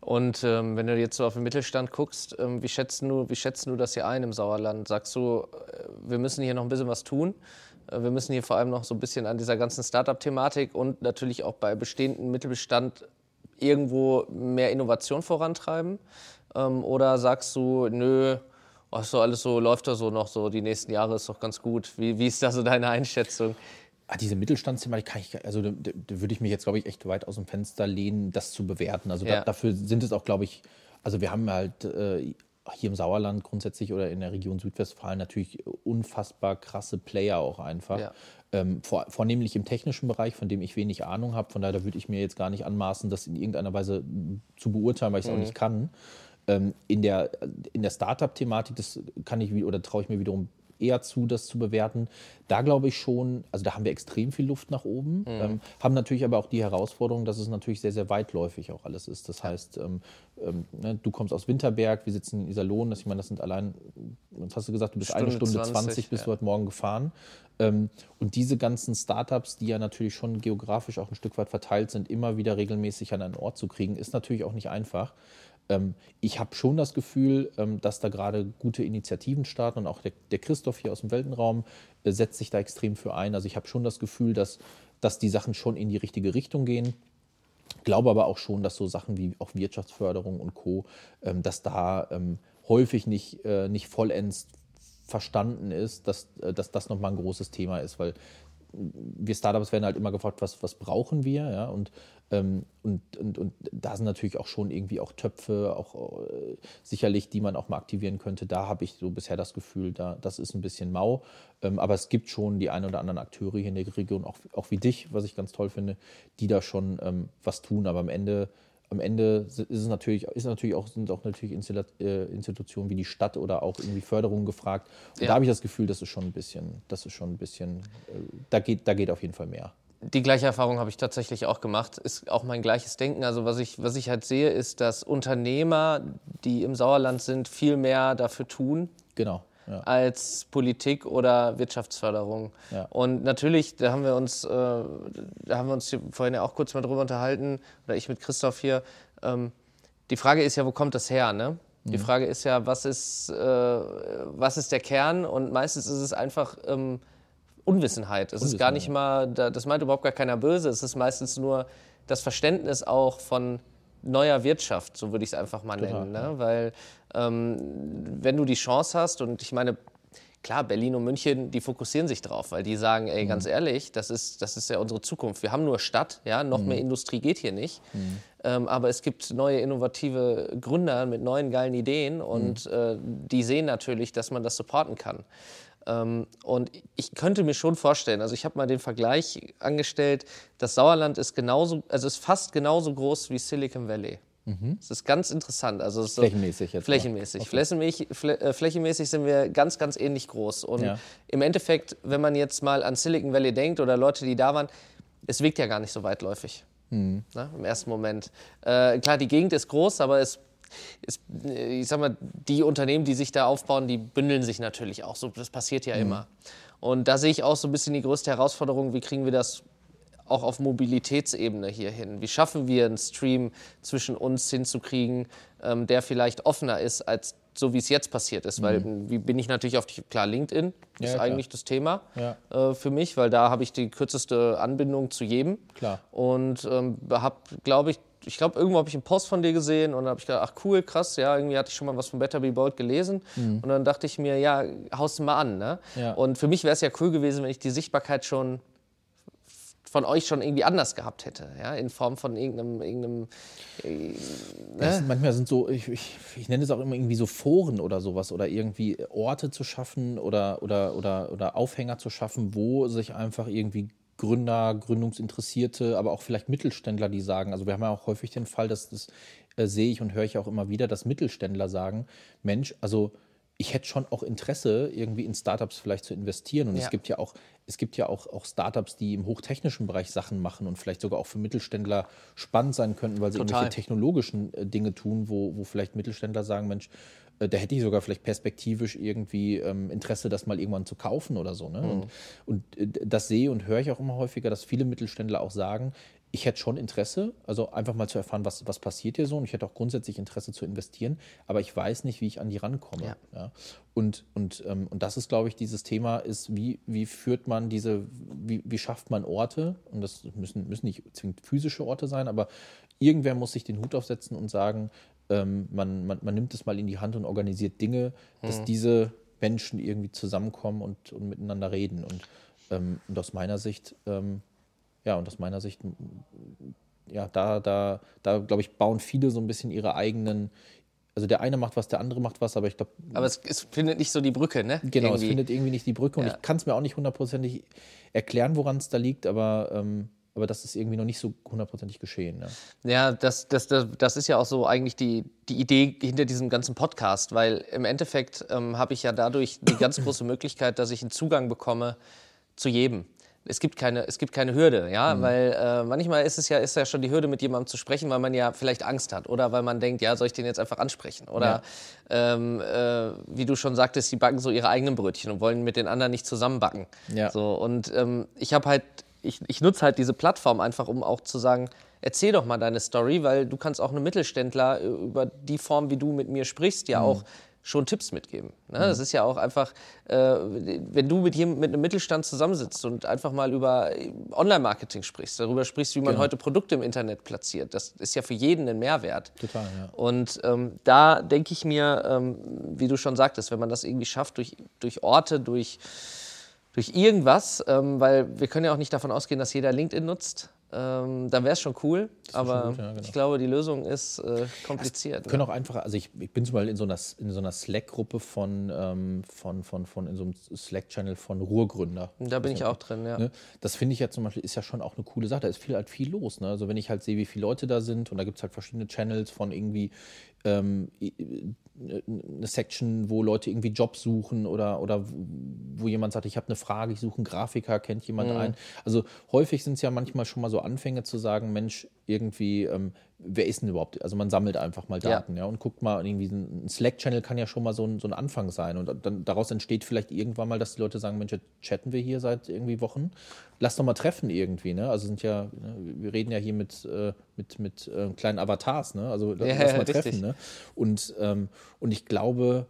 Und ähm, wenn du jetzt so auf den Mittelstand guckst, ähm, wie, schätzt du, wie schätzt du das hier ein im Sauerland? Sagst du, äh, wir müssen hier noch ein bisschen was tun? Äh, wir müssen hier vor allem noch so ein bisschen an dieser ganzen Startup-Thematik und natürlich auch bei bestehenden Mittelbestand irgendwo mehr Innovation vorantreiben? Ähm, oder sagst du, nö, ach so alles so, läuft da so noch so, die nächsten Jahre ist doch ganz gut. Wie, wie ist da so deine Einschätzung? Ah, diese Mittelstandsthematik kann ich, also da, da da würde ich mich jetzt, glaube ich, echt weit aus dem Fenster lehnen, das zu bewerten. Also Ja. da, dafür sind es auch, glaube ich, also wir haben halt äh, hier im Sauerland grundsätzlich oder in der Region Südwestfalen natürlich unfassbar krasse Player auch einfach. Ja. Ähm, vor, vornehmlich im technischen Bereich, von dem ich wenig Ahnung habe. Von daher da würde ich mir jetzt gar nicht anmaßen, das in irgendeiner Weise zu beurteilen, weil ich es Mhm. auch nicht kann. Ähm, in der, in der Startup-Thematik, das kann ich oder traue ich mir wiederum eher zu, das zu bewerten. Da glaube ich schon, also da haben wir extrem viel Luft nach oben, ähm, haben natürlich aber auch die Herausforderung, dass es natürlich sehr, sehr weitläufig auch alles ist. Das heißt, ähm, ähm, ne, du kommst aus Winterberg, wir sitzen in Iserlohn, das, ich meine, das sind allein, was hast du gesagt, du bist eine Stunde Stunde 20, 20, bist ja. du heute Morgen gefahren. Ähm, und diese ganzen Startups, die ja natürlich schon geografisch auch ein Stück weit verteilt sind, immer wieder regelmäßig an einen Ort zu kriegen, ist natürlich auch nicht einfach. Ähm, ich habe schon das Gefühl, ähm, dass da gerade gute Initiativen starten und auch der, der Christoph hier aus dem Weltenraum äh, setzt sich da extrem für ein. Also ich habe schon das Gefühl, dass, dass die Sachen schon in die richtige Richtung gehen. Glaube aber auch schon, dass so Sachen wie auch Wirtschaftsförderung und Co., ähm, dass da häufig nicht, äh, nicht vollends verstanden ist, dass, äh, dass das nochmal ein großes Thema ist, weil wir Startups werden halt immer gefragt, was, was brauchen wir, ja, und, ähm, und, und, und da sind natürlich auch schon irgendwie auch Töpfe, auch äh, sicherlich, die man auch mal aktivieren könnte. Da habe ich so bisher das Gefühl, da, das ist ein bisschen mau, ähm, aber es gibt schon die ein oder anderen Akteure hier in der Region, auch, auch wie dich, was ich ganz toll finde, die da schon ähm, was tun, aber am Ende am Ende ist es natürlich, ist natürlich auch, sind auch natürlich äh, Institutionen wie die Stadt oder auch irgendwie Förderungen gefragt. Und Ja. da habe ich das Gefühl, das ist schon ein bisschen, das ist schon ein bisschen, äh, da geht, da geht auf jeden Fall mehr. Die gleiche Erfahrung habe ich tatsächlich auch gemacht. Ist auch mein gleiches Denken. Also was ich, was ich halt sehe, ist, dass Unternehmer, die im Sauerland sind, viel mehr dafür tun. Genau. Ja. als Politik oder Wirtschaftsförderung. Ja. Und natürlich, da haben wir uns, äh, da haben wir uns vorhin ja auch kurz mal drüber unterhalten, oder ich mit Christoph hier. Ähm, die Frage ist ja, wo kommt das her? Ne? Die mhm. Frage ist ja, was ist, äh, was ist der Kern? Und meistens ist es einfach ähm, Unwissenheit. Es Unwissenheit. ist gar nicht mal, das meint überhaupt gar keiner böse. Es ist meistens nur das Verständnis auch von neuer Wirtschaft, so würde ich es einfach mal Total, nennen. Ne? Ja. Weil ähm, wenn du die Chance hast, und ich meine, klar, Berlin und München, die fokussieren sich drauf, weil die sagen, ey, ganz mhm. ehrlich, das ist, das ist ja unsere Zukunft. Wir haben nur Stadt, ja, noch mhm. mehr Industrie geht hier nicht. Mhm. Ähm, aber es gibt neue innovative Gründer mit neuen geilen Ideen und mhm. äh, die sehen natürlich, dass man das supporten kann. Ähm, und ich könnte mir schon vorstellen, also ich habe mal den Vergleich angestellt, das Sauerland ist genauso, also ist fast genauso groß wie Silicon Valley. Mhm. Das ist ganz interessant. Also flächenmäßig jetzt. Flächenmäßig. Okay. Flächenmäßig, äh, flächenmäßig sind wir ganz, ganz ähnlich groß. Und ja. im Endeffekt, wenn man jetzt mal an Silicon Valley denkt oder Leute, die da waren, es wirkt ja gar nicht so weitläufig. Mhm. Na, Im ersten Moment. Äh, klar, die Gegend ist groß, aber es ist, ich sag mal, die Unternehmen, die sich da aufbauen, die bündeln sich natürlich auch. So, das passiert ja mhm. immer. Und da sehe ich auch so ein bisschen die größte Herausforderung, wie kriegen wir das auch auf Mobilitätsebene hier hin? Wie schaffen wir einen Stream zwischen uns hinzukriegen, ähm, der vielleicht offener ist als so wie es jetzt passiert ist. Mhm. Weil wie bin ich natürlich auf die, klar, LinkedIn ist ja, eigentlich das Thema ja. äh, für mich, weil da habe ich die kürzeste Anbindung zu jedem. Klar. Und ähm, habe, glaube ich, ich glaube, irgendwo habe ich einen Post von dir gesehen und habe ich gedacht, ach cool, krass, ja, irgendwie hatte ich schon mal was von Better Be Bold gelesen. Mhm. Und dann dachte ich mir, ja, haust mal an. Ne? Ja. Und für mich wäre es ja cool gewesen, wenn ich die Sichtbarkeit schon von euch schon irgendwie anders gehabt hätte, ja, in Form von irgendeinem, irgendeinem äh, ne? manchmal sind so, ich, ich, ich, nenne es auch immer irgendwie so Foren oder sowas oder irgendwie Orte zu schaffen oder, oder, oder, oder Aufhänger zu schaffen, wo sich einfach irgendwie Gründer, Gründungsinteressierte, aber auch vielleicht Mittelständler, die sagen, also wir haben ja auch häufig den Fall, dass das äh, sehe ich und höre ich auch immer wieder, dass Mittelständler sagen, Mensch, also ich hätte schon auch Interesse, irgendwie in Startups vielleicht zu investieren. Und ja. es gibt ja auch, es gibt ja auch, auch Startups, die im hochtechnischen Bereich Sachen machen und vielleicht sogar auch für Mittelständler spannend sein könnten, weil sie Total. irgendwelche technologischen äh, Dinge tun, wo, wo vielleicht Mittelständler sagen, Mensch, da hätte ich sogar vielleicht perspektivisch irgendwie ähm, Interesse, das mal irgendwann zu kaufen oder so. Ne? Mhm. Und, und äh, das sehe und höre ich auch immer häufiger, dass viele Mittelständler auch sagen, ich hätte schon Interesse, also einfach mal zu erfahren, was, was passiert hier so. Und ich hätte auch grundsätzlich Interesse zu investieren, aber ich weiß nicht, wie ich an die rankomme. Ja. ja. Und, und, ähm, und das ist, glaube ich, dieses Thema ist, wie, wie führt man diese, wie, wie schafft man Orte? Und das müssen, müssen nicht zwingend physische Orte sein, aber irgendwer muss sich den Hut aufsetzen und sagen, ähm, man, man, man nimmt es mal in die Hand und organisiert Dinge, dass mhm. diese Menschen irgendwie zusammenkommen und, und miteinander reden. Und, ähm, und aus meiner Sicht, ähm, ja, und aus meiner Sicht, ja, da, da, da glaube ich, bauen viele so ein bisschen ihre eigenen, also der eine macht was, der andere macht was, aber ich glaube. Aber es, es, findet nicht so die Brücke, ne? Genau, irgendwie. es findet irgendwie nicht die Brücke. Und ja. ich kann es mir auch nicht hundertprozentig erklären, woran es da liegt, aber ähm, aber das ist irgendwie noch nicht so hundertprozentig geschehen. Ja, ja das, das, das, das, ist ja auch so eigentlich die, die Idee hinter diesem ganzen Podcast, weil im Endeffekt ähm, habe ich ja dadurch die ganz *coughs* große Möglichkeit, dass ich einen Zugang bekomme zu jedem. Es gibt keine, es gibt keine Hürde, ja, mhm. weil äh, manchmal ist es ja, ist ja schon die Hürde, mit jemandem zu sprechen, weil man ja vielleicht Angst hat oder weil man denkt, ja, soll ich den jetzt einfach ansprechen? Oder ja. ähm, äh, wie du schon sagtest, die backen so ihre eigenen Brötchen und wollen mit den anderen nicht zusammenbacken. Ja. So, und ähm, ich habe halt ich, ich nutze halt diese Plattform einfach, um auch zu sagen, erzähl doch mal deine Story, weil du kannst auch einem Mittelständler äh, über die Form, wie du mit mir sprichst, ja mhm. auch schon Tipps mitgeben. Ne? Mhm. Das ist ja auch einfach, äh, wenn du mit, hier, mit einem Mittelstand zusammensitzt und einfach mal über äh, Online-Marketing sprichst, darüber sprichst, wie man genau. heute Produkte im Internet platziert, das ist ja für jeden ein Mehrwert. Total, ja. Und ähm, da denke ich mir, ähm, wie du schon sagtest, wenn man das irgendwie schafft, durch, durch Orte, durch durch irgendwas, ähm, weil wir können ja auch nicht davon ausgehen, dass jeder LinkedIn nutzt. Ähm, dann wäre es schon cool, aber gut, ja, genau. ich glaube, die Lösung ist äh, kompliziert. Es können ne? auch einfach, also ich, ich bin zum Beispiel in so einer, so einer Slack-Gruppe von, ähm, von, von, von, in so einem Slack-Channel von Ruhrgründer. Da bin ich auch drin, ja. Ne? Das finde ich ja zum Beispiel, ist ja schon auch eine coole Sache. Da ist viel, halt viel los. Ne? Also wenn ich halt sehe, wie viele Leute da sind und da gibt es halt verschiedene Channels von irgendwie ähm, eine Section, wo Leute irgendwie Jobs suchen oder, oder wo jemand sagt, ich habe eine Frage, ich suche einen Grafiker, kennt jemand mhm. einen. Also häufig sind es ja manchmal schon mal so Anfänge zu sagen, Mensch, irgendwie, ähm, wer ist denn überhaupt? Also man sammelt einfach mal Daten, ja, ja und guckt mal, irgendwie ein Slack-Channel kann ja schon mal so ein, so ein Anfang sein. Und dann daraus entsteht vielleicht irgendwann mal, dass die Leute sagen, Mensch, jetzt chatten wir hier seit irgendwie Wochen. Lass doch mal treffen irgendwie, ne? Also sind ja, ne, wir reden ja hier mit, äh, mit, mit äh, kleinen Avatars, ne? Also lass, Ja, ja, mal *laughs* richtig. treffen, ne? Und, ähm, und ich glaube,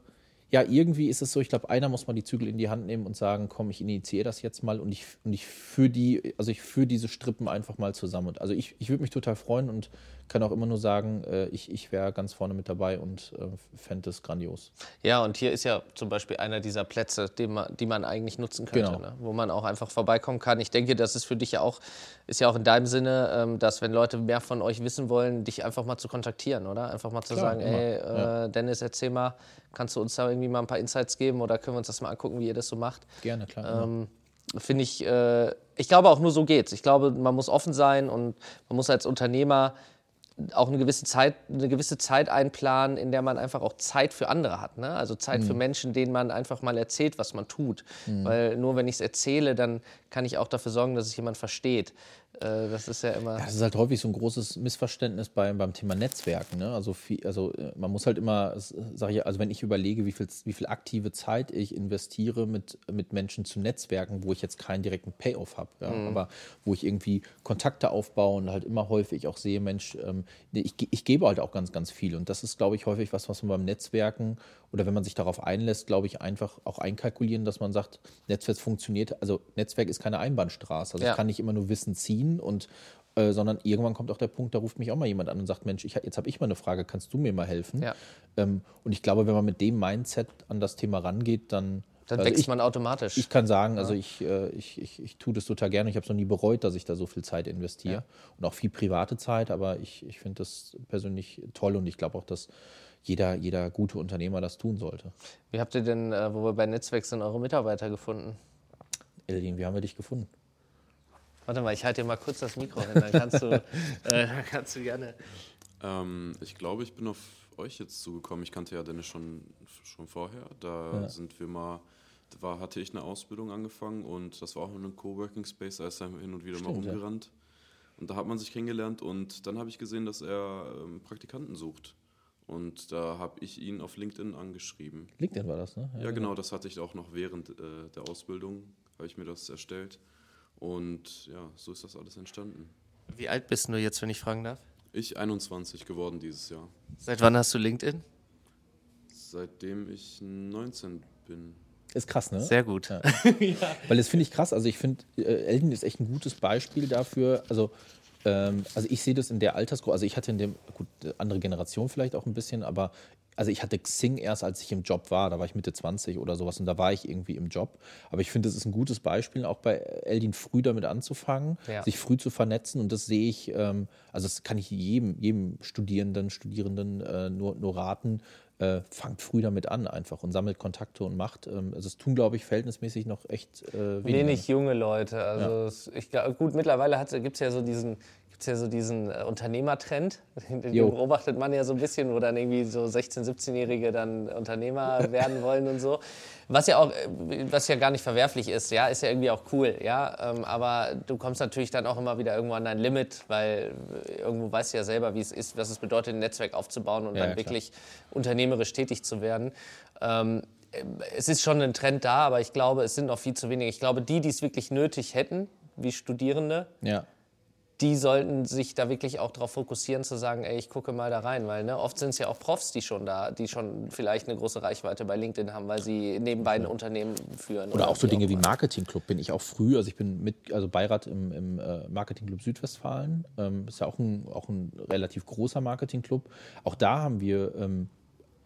ja, irgendwie ist es so, ich glaube, einer muss mal die Zügel in die Hand nehmen und sagen, komm, ich initiiere das jetzt mal und ich, und ich führe die, also ich führe diese Strippen einfach mal zusammen. Und also ich, ich würde mich total freuen und kann auch immer nur sagen, äh, ich, ich wäre ganz vorne mit dabei und äh, fände es grandios. Ja, und hier ist ja zum Beispiel einer dieser Plätze, den man, die man eigentlich nutzen könnte, Genau. ne? wo man auch einfach vorbeikommen kann. Ich denke, das ist für dich ja auch, ist ja auch in deinem Sinne, ähm, dass wenn Leute mehr von euch wissen wollen, dich einfach mal zu kontaktieren, oder? Einfach mal zu Klar, sagen, immer, ey, äh, ja. Dennis, erzähl mal, kannst du uns da irgendwie mal ein paar Insights geben oder können wir uns das mal angucken, wie ihr das so macht? Gerne, klar. Ähm, Finde ich, äh, ich glaube auch nur so geht's. Ich glaube, man muss offen sein und man muss als Unternehmer auch eine gewisse Zeit, eine gewisse Zeit einplanen, in der man einfach auch Zeit für andere hat. Ne? Also Zeit Mhm. für Menschen, denen man einfach mal erzählt, was man tut. Weil nur wenn ich es erzähle, dann kann ich auch dafür sorgen, dass es jemand versteht. Äh, das ist ja immer. Das ist halt häufig so ein großes Missverständnis beim, beim Thema Netzwerken. Ne? Also, viel, also äh, man muss halt immer, sage ich, also wenn ich überlege, wie viel, wie viel aktive Zeit ich investiere, mit, mit Menschen zu netzwerken, wo ich jetzt keinen direkten Payoff habe, ja? aber wo ich irgendwie Kontakte aufbaue und halt immer häufig auch sehe, Mensch, ähm, ich, ich gebe halt auch ganz, ganz viel. Und das ist, glaube ich, häufig was, was man beim Netzwerken oder wenn man sich darauf einlässt, glaube ich, einfach auch einkalkulieren, dass man sagt, Netzwerk funktioniert, also Netzwerk ist keine Einbahnstraße. Also Ja. ich kann nicht immer nur Wissen ziehen und äh, sondern irgendwann kommt auch der Punkt, da ruft mich auch mal jemand an und sagt, Mensch, ich, jetzt habe ich mal eine Frage, kannst du mir mal helfen? Ja. Ähm, und ich glaube, wenn man mit dem Mindset an das Thema rangeht, dann Dann also wächst ich, man automatisch. ich kann sagen, also ich, äh, ich, ich, ich tue das total gerne. Ich habe es noch nie bereut, dass ich da so viel Zeit investiere und auch viel private Zeit, aber ich, ich finde das persönlich toll und ich glaube auch, dass jeder, jeder gute Unternehmer das tun sollte. Wie habt ihr denn, äh, wo wir bei Netzwerk sind, eure Mitarbeiter gefunden? Eldin, wie haben wir dich gefunden? Warte mal, ich halte dir mal kurz das Mikro hin, dann kannst du, *laughs* äh, kannst du gerne. Ähm, ich glaube, ich bin auf euch jetzt zugekommen. Ich kannte ja Dennis schon, schon vorher. Da sind wir mal, da war, hatte ich eine Ausbildung angefangen und das war auch in einem Coworking Space, da ist er hin und wieder mal Stimmt, ja. rumgerannt. Und da hat man sich kennengelernt und dann habe ich gesehen, dass er ähm, Praktikanten sucht. Und da habe ich ihn auf LinkedIn angeschrieben. LinkedIn war das, ne? Ja, genau, das hatte ich auch noch während äh, der Ausbildung, habe ich mir das erstellt. Und ja, so ist das alles entstanden. Wie alt bist du jetzt, wenn ich fragen darf? Ich 21 geworden dieses Jahr. Seit wann hast du LinkedIn? Seitdem ich 19 bin. Ist krass, ne? Sehr gut. Ja. *laughs* Weil das finde ich krass. Also ich finde, äh, Elden ist echt ein gutes Beispiel dafür. Also, ähm, also ich sehe das in der Altersgruppe. Also ich hatte in dem, gut, andere Generation vielleicht auch ein bisschen, aber also ich hatte Xing erst, als ich im Job war. Da war ich Mitte 20 oder sowas und da war ich irgendwie im Job. Aber ich finde, das ist ein gutes Beispiel, auch bei Eldin früh damit anzufangen, Ja. sich früh zu vernetzen. Und das sehe ich, ähm, also das kann ich jedem, jedem Studierenden, Studierenden äh, nur, nur raten. Äh, fangt früh damit an einfach und sammelt Kontakte und macht. Ähm, also es tun, glaube ich, verhältnismäßig noch echt äh. Wenig junge Leute. Also es, ich, gut, mittlerweile gibt es ja so diesen, gibt's ja so diesen äh, Unternehmertrend. Den Jo. beobachtet man ja so ein bisschen, wo dann irgendwie so 16-, 17-Jährige dann Unternehmer *laughs* werden wollen und so. Was ja auch, äh, was ja gar nicht verwerflich ist, ja, ist ja irgendwie auch cool, ja. Ähm, aber du kommst natürlich dann auch immer wieder irgendwo an dein Limit, weil äh, irgendwo weißt du ja selber, wie es ist, was es bedeutet, ein Netzwerk aufzubauen und Ja, dann ja, wirklich unternehmerisch tätig zu werden. Ähm, es ist schon ein Trend da, aber ich glaube, es sind noch viel zu wenige. Ich glaube, die, die es wirklich nötig hätten, wie Studierende, Ja. Die sollten sich da wirklich auch darauf fokussieren, zu sagen, ey, ich gucke mal da rein, weil ne, oft sind es ja auch Profs, die schon da, die schon vielleicht eine große Reichweite bei LinkedIn haben, weil sie nebenbei ein Unternehmen führen. Oder auch so Dinge wie immer. Marketingclub bin ich auch früh. Also ich bin mit, also Beirat im, im äh, Marketingclub Südwestfalen. Ähm, ist ja auch ein, auch ein relativ großer Marketingclub. Auch da haben wir, ähm,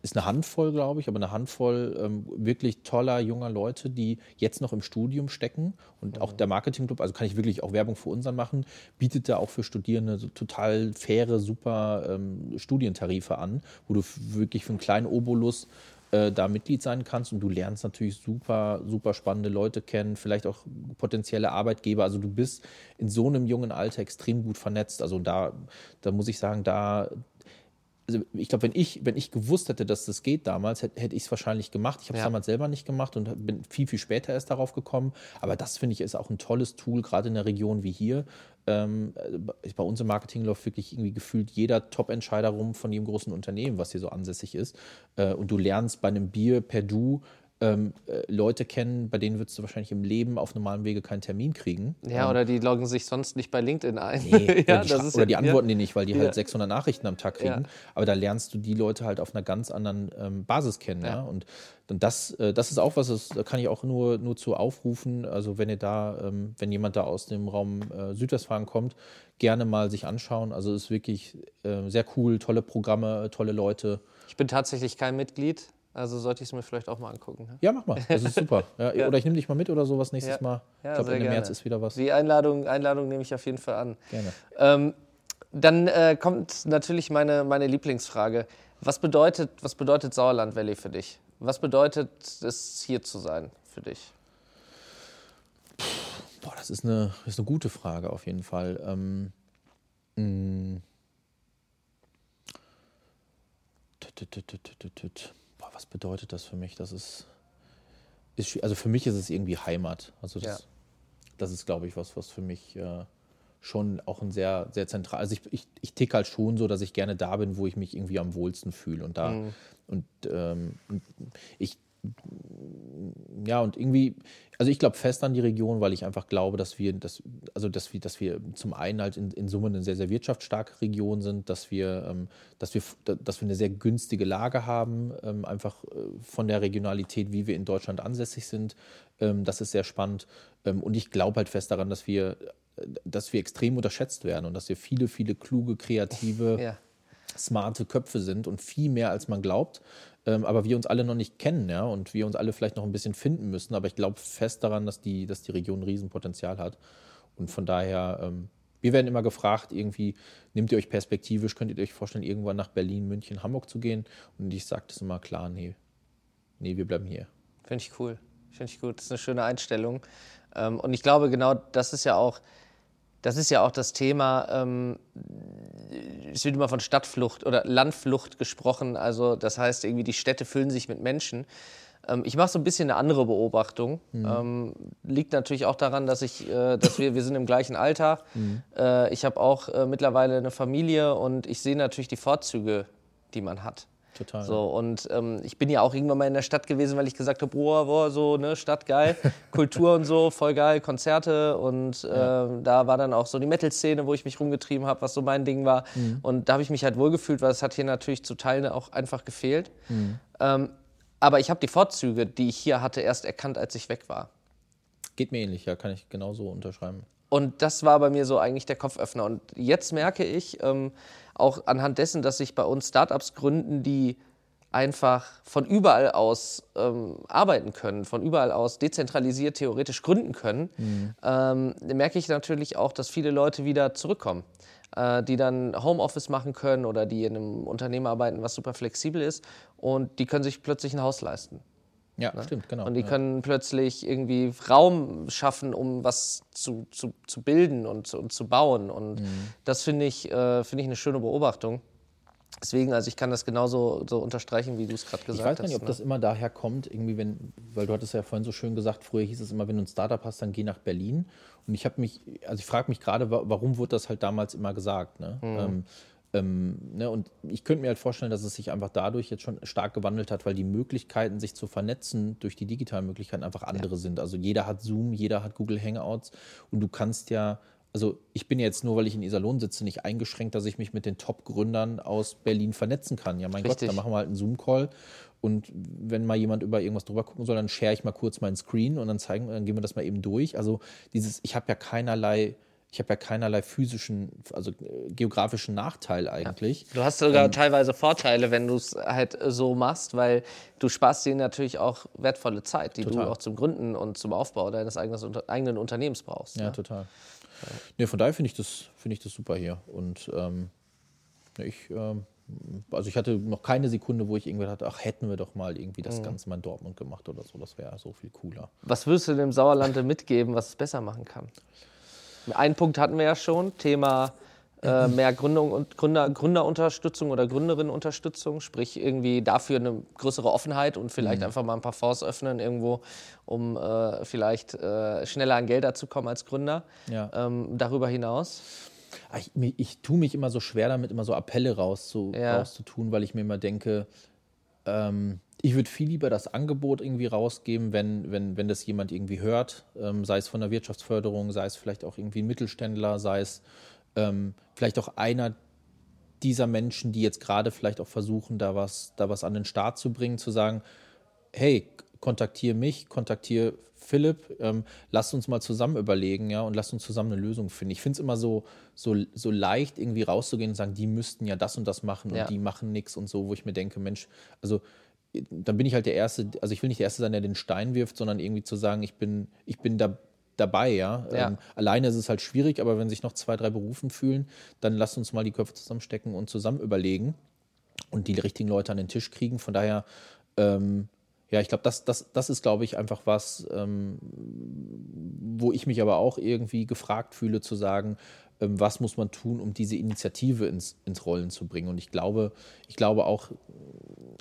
ist eine Handvoll, glaube ich, aber eine Handvoll ähm, wirklich toller junger Leute, die jetzt noch im Studium stecken. Und auch der Marketingclub, also kann ich wirklich auch Werbung für unseren machen, bietet da auch für Studierende so total faire, super ähm, Studientarife an, wo du wirklich für einen kleinen Obolus äh, da Mitglied sein kannst und du lernst natürlich super, super spannende Leute kennen, vielleicht auch potenzielle Arbeitgeber. Also du bist in so einem jungen Alter extrem gut vernetzt. Also da, da muss ich sagen, da also ich glaube, wenn ich, wenn ich gewusst hätte, dass das geht damals, hätte, hätte ich es wahrscheinlich gemacht. Ich habe es Ja. damals selber nicht gemacht und bin viel, viel später erst darauf gekommen. Aber das finde ich ist auch ein tolles Tool, gerade in einer Region wie hier. Ähm, äh, bei uns im Marketing läuft wirklich irgendwie gefühlt jeder Top-Entscheider rum von jedem großen Unternehmen, was hier so ansässig ist. Äh, und du lernst bei einem Bier per Du ähm, äh, Leute kennen, bei denen würdest du wahrscheinlich im Leben auf normalem Wege keinen Termin kriegen. Ja, oder die loggen sich sonst nicht bei LinkedIn ein. Nee, *laughs* ja, oder, die, das schra- ist oder ja- die antworten dir nicht, weil die Ja. halt 600 Nachrichten am Tag kriegen. Ja. Aber da lernst du die Leute halt auf einer ganz anderen ähm, Basis kennen. Ja. Ja. Und, und das, äh, das ist auch was, das da kann ich auch nur, nur zu aufrufen. Also wenn ihr da, ähm, wenn jemand da aus dem Raum äh, Südwestfalen kommt, gerne mal sich anschauen. Also es ist wirklich äh, sehr cool, tolle Programme, tolle Leute. Ich bin tatsächlich kein Mitglied, also sollte ich es mir vielleicht auch mal angucken. ne? Ja, mach mal. Das ist super. *laughs* Ja, Ja. Oder ich nehme dich mal mit oder sowas nächstes Ja. Mal. Ich glaube, Ende. März ist wieder was. Die Einladung, Einladung nehme ich auf jeden Fall an. Gerne. Ähm, dann äh, kommt natürlich meine, meine Lieblingsfrage. Was bedeutet, was bedeutet Sauerland Valley für dich? Was bedeutet es, hier zu sein für dich? Boah, das ist eine, ist eine gute Frage auf jeden Fall. Ähm, mh. Tüt, was bedeutet das für mich? Das ist, ist also für mich ist es irgendwie Heimat. Also das, Ja. das ist, glaube ich, was, was für mich äh, schon auch ein sehr, sehr zentral. Also ich, ich, ich ticke halt schon so, dass ich gerne da bin, wo ich mich irgendwie am wohlsten fühle. Und da und ähm, und ich ja, und irgendwie, also ich glaube fest an die Region, weil ich einfach glaube, dass wir, dass, also dass wir, dass wir zum einen halt in, in Summe eine sehr, sehr wirtschaftsstarke Region sind, dass wir, ähm, dass wir, dass wir eine sehr günstige Lage haben, ähm, einfach äh, von der Regionalität, wie wir in Deutschland ansässig sind. Ähm, das ist sehr spannend. Ähm, und ich glaube halt fest daran, dass wir, dass wir extrem unterschätzt werden und dass wir viele, viele kluge, kreative, Ja. smarte Köpfe sind und viel mehr als man glaubt. Ähm, aber wir uns alle noch nicht kennen, ja, und wir uns alle vielleicht noch ein bisschen finden müssen. Aber ich glaube fest daran, dass die, dass die Region ein Riesenpotenzial hat. Und von daher, ähm, wir werden immer gefragt, irgendwie, nehmt ihr euch perspektivisch, könnt ihr euch vorstellen, irgendwann nach Berlin, München, Hamburg zu gehen? Und ich sage das immer klar, nee, nee, wir bleiben hier. Finde ich cool. Finde ich gut. Das ist eine schöne Einstellung. Ähm, und ich glaube, genau das ist ja auch, das ist ja auch das Thema. Ähm, es wird immer von Stadtflucht oder Landflucht gesprochen. Also, das heißt, irgendwie die Städte füllen sich mit Menschen. Ähm, ich mache so ein bisschen eine andere Beobachtung. Ähm, liegt natürlich auch daran, dass ich, äh, dass wir, wir sind im gleichen Alter. Äh, ich habe auch äh, mittlerweile eine Familie und ich sehe natürlich die Vorzüge, die man hat. Total. So, und ähm, ich bin ja auch irgendwann mal in der Stadt gewesen, weil ich gesagt habe, boah, boah, so, ne, Stadt geil, *laughs* Kultur und so, voll geil, Konzerte und ähm, da war dann auch so die Metal-Szene, wo ich mich rumgetrieben habe, was so mein Ding war. Und da habe ich mich halt wohlgefühlt, weil es hat hier natürlich zu Teilen auch einfach gefehlt. Ähm, aber ich habe die Vorzüge, die ich hier hatte, erst erkannt, als ich weg war. Geht mir ähnlich, ja, kann ich genauso unterschreiben. Und das war bei mir so eigentlich der Kopföffner. Und jetzt merke ich ähm, auch anhand dessen, dass sich bei uns Startups gründen, die einfach von überall aus ähm, arbeiten können, von überall aus dezentralisiert theoretisch gründen können, ähm, merke ich natürlich auch, dass viele Leute wieder zurückkommen, äh, die dann Homeoffice machen können oder die in einem Unternehmen arbeiten, was super flexibel ist und die können sich plötzlich ein Haus leisten. Ja, stimmt, genau. Und die ja. können plötzlich irgendwie Raum schaffen, um was zu, zu, zu bilden und, zu- und zu bauen. Und Mhm. das finde ich, äh, finde ich eine schöne Beobachtung. Deswegen, also ich kann das genauso so unterstreichen, wie du es gerade Ich gesagt weiß gar hast. nicht, ob ne? das immer daher kommt, irgendwie, wenn, weil du hattest ja vorhin so schön gesagt, früher hieß es immer, wenn du ein Startup hast, dann geh nach Berlin. Und ich habe mich, also ich frage mich gerade, wa- warum wurde das halt damals immer gesagt? Ne? Ähm, ähm, ne? Und ich könnte mir halt vorstellen, dass es sich einfach dadurch jetzt schon stark gewandelt hat, weil die Möglichkeiten, sich zu vernetzen durch die digitalen Möglichkeiten einfach andere sind. Also jeder hat Zoom, jeder hat Google Hangouts und du kannst ja also ich bin jetzt nur, weil ich in Iserlohn sitze, nicht eingeschränkt, dass ich mich mit den Top-Gründern aus Berlin vernetzen kann. Ja, mein Richtig. Gott, da machen wir halt einen Zoom-Call und wenn mal jemand über irgendwas drüber gucken soll, dann share ich mal kurz meinen Screen und dann zeigen, dann gehen wir das mal eben durch. Also dieses, ich habe ja keinerlei, ich habe ja keinerlei physischen, also äh, geografischen Nachteil eigentlich. Du hast sogar Ähm, teilweise Vorteile, wenn du es halt so machst, weil du sparst dir natürlich auch wertvolle Zeit, die Total. du auch zum Gründen und zum Aufbau deines eigenen, eigenen Unternehmens brauchst. Ja, ne? total. Nee, von daher finde ich, das, finde ich das super hier. Und ähm, ja, ich, ähm, also ich hatte noch keine Sekunde, wo ich irgendwie dachte, ach, hätten wir doch mal irgendwie das Ganze mal in Dortmund gemacht oder so. Das wäre so viel cooler. Was würdest du dem Sauerland denn mitgeben, was es besser machen kann? Einen Punkt hatten wir ja schon, Thema äh, mehr Gründung und Gründer, Gründerunterstützung oder Gründerinnenunterstützung, sprich irgendwie dafür eine größere Offenheit und vielleicht mhm. einfach mal ein paar Fonds öffnen irgendwo, um äh, vielleicht äh, schneller an Gelder zu kommen als Gründer. Ja. Ähm, darüber hinaus? Ah, ich, ich tue mich immer so schwer damit, immer so Appelle rauszu, ja. rauszutun, weil ich mir immer denke, ähm, ich würde viel lieber das Angebot irgendwie rausgeben, wenn, wenn, wenn das jemand irgendwie hört, ähm, sei es von der Wirtschaftsförderung, sei es vielleicht auch irgendwie ein Mittelständler, sei es ähm, vielleicht auch einer dieser Menschen, die jetzt gerade vielleicht auch versuchen, da was, da was an den Start zu bringen, zu sagen, hey, kontaktiere mich, kontaktiere Philipp, ähm, lasst uns mal zusammen überlegen, ja, und lasst uns zusammen eine Lösung finden. Ich finde es immer so, so, so leicht, irgendwie rauszugehen und sagen, die müssten ja das und das machen ja. und die machen nichts und so, wo ich mir denke, Mensch, also dann bin ich halt der Erste, also ich will nicht der Erste sein, der den Stein wirft, sondern irgendwie zu sagen, ich bin, ich bin da dabei, ja. ja. Ähm, alleine ist es halt schwierig, aber wenn sich noch zwei, drei berufen fühlen, dann lasst uns mal die Köpfe zusammenstecken und zusammen überlegen und die richtigen Leute an den Tisch kriegen. Von daher, ähm, ja, ich glaube, das, das, das ist, glaube ich, einfach was, ähm, wo ich mich aber auch irgendwie gefragt fühle, zu sagen, was muss man tun, um diese Initiative ins, ins Rollen zu bringen. Und ich glaube, ich glaube auch,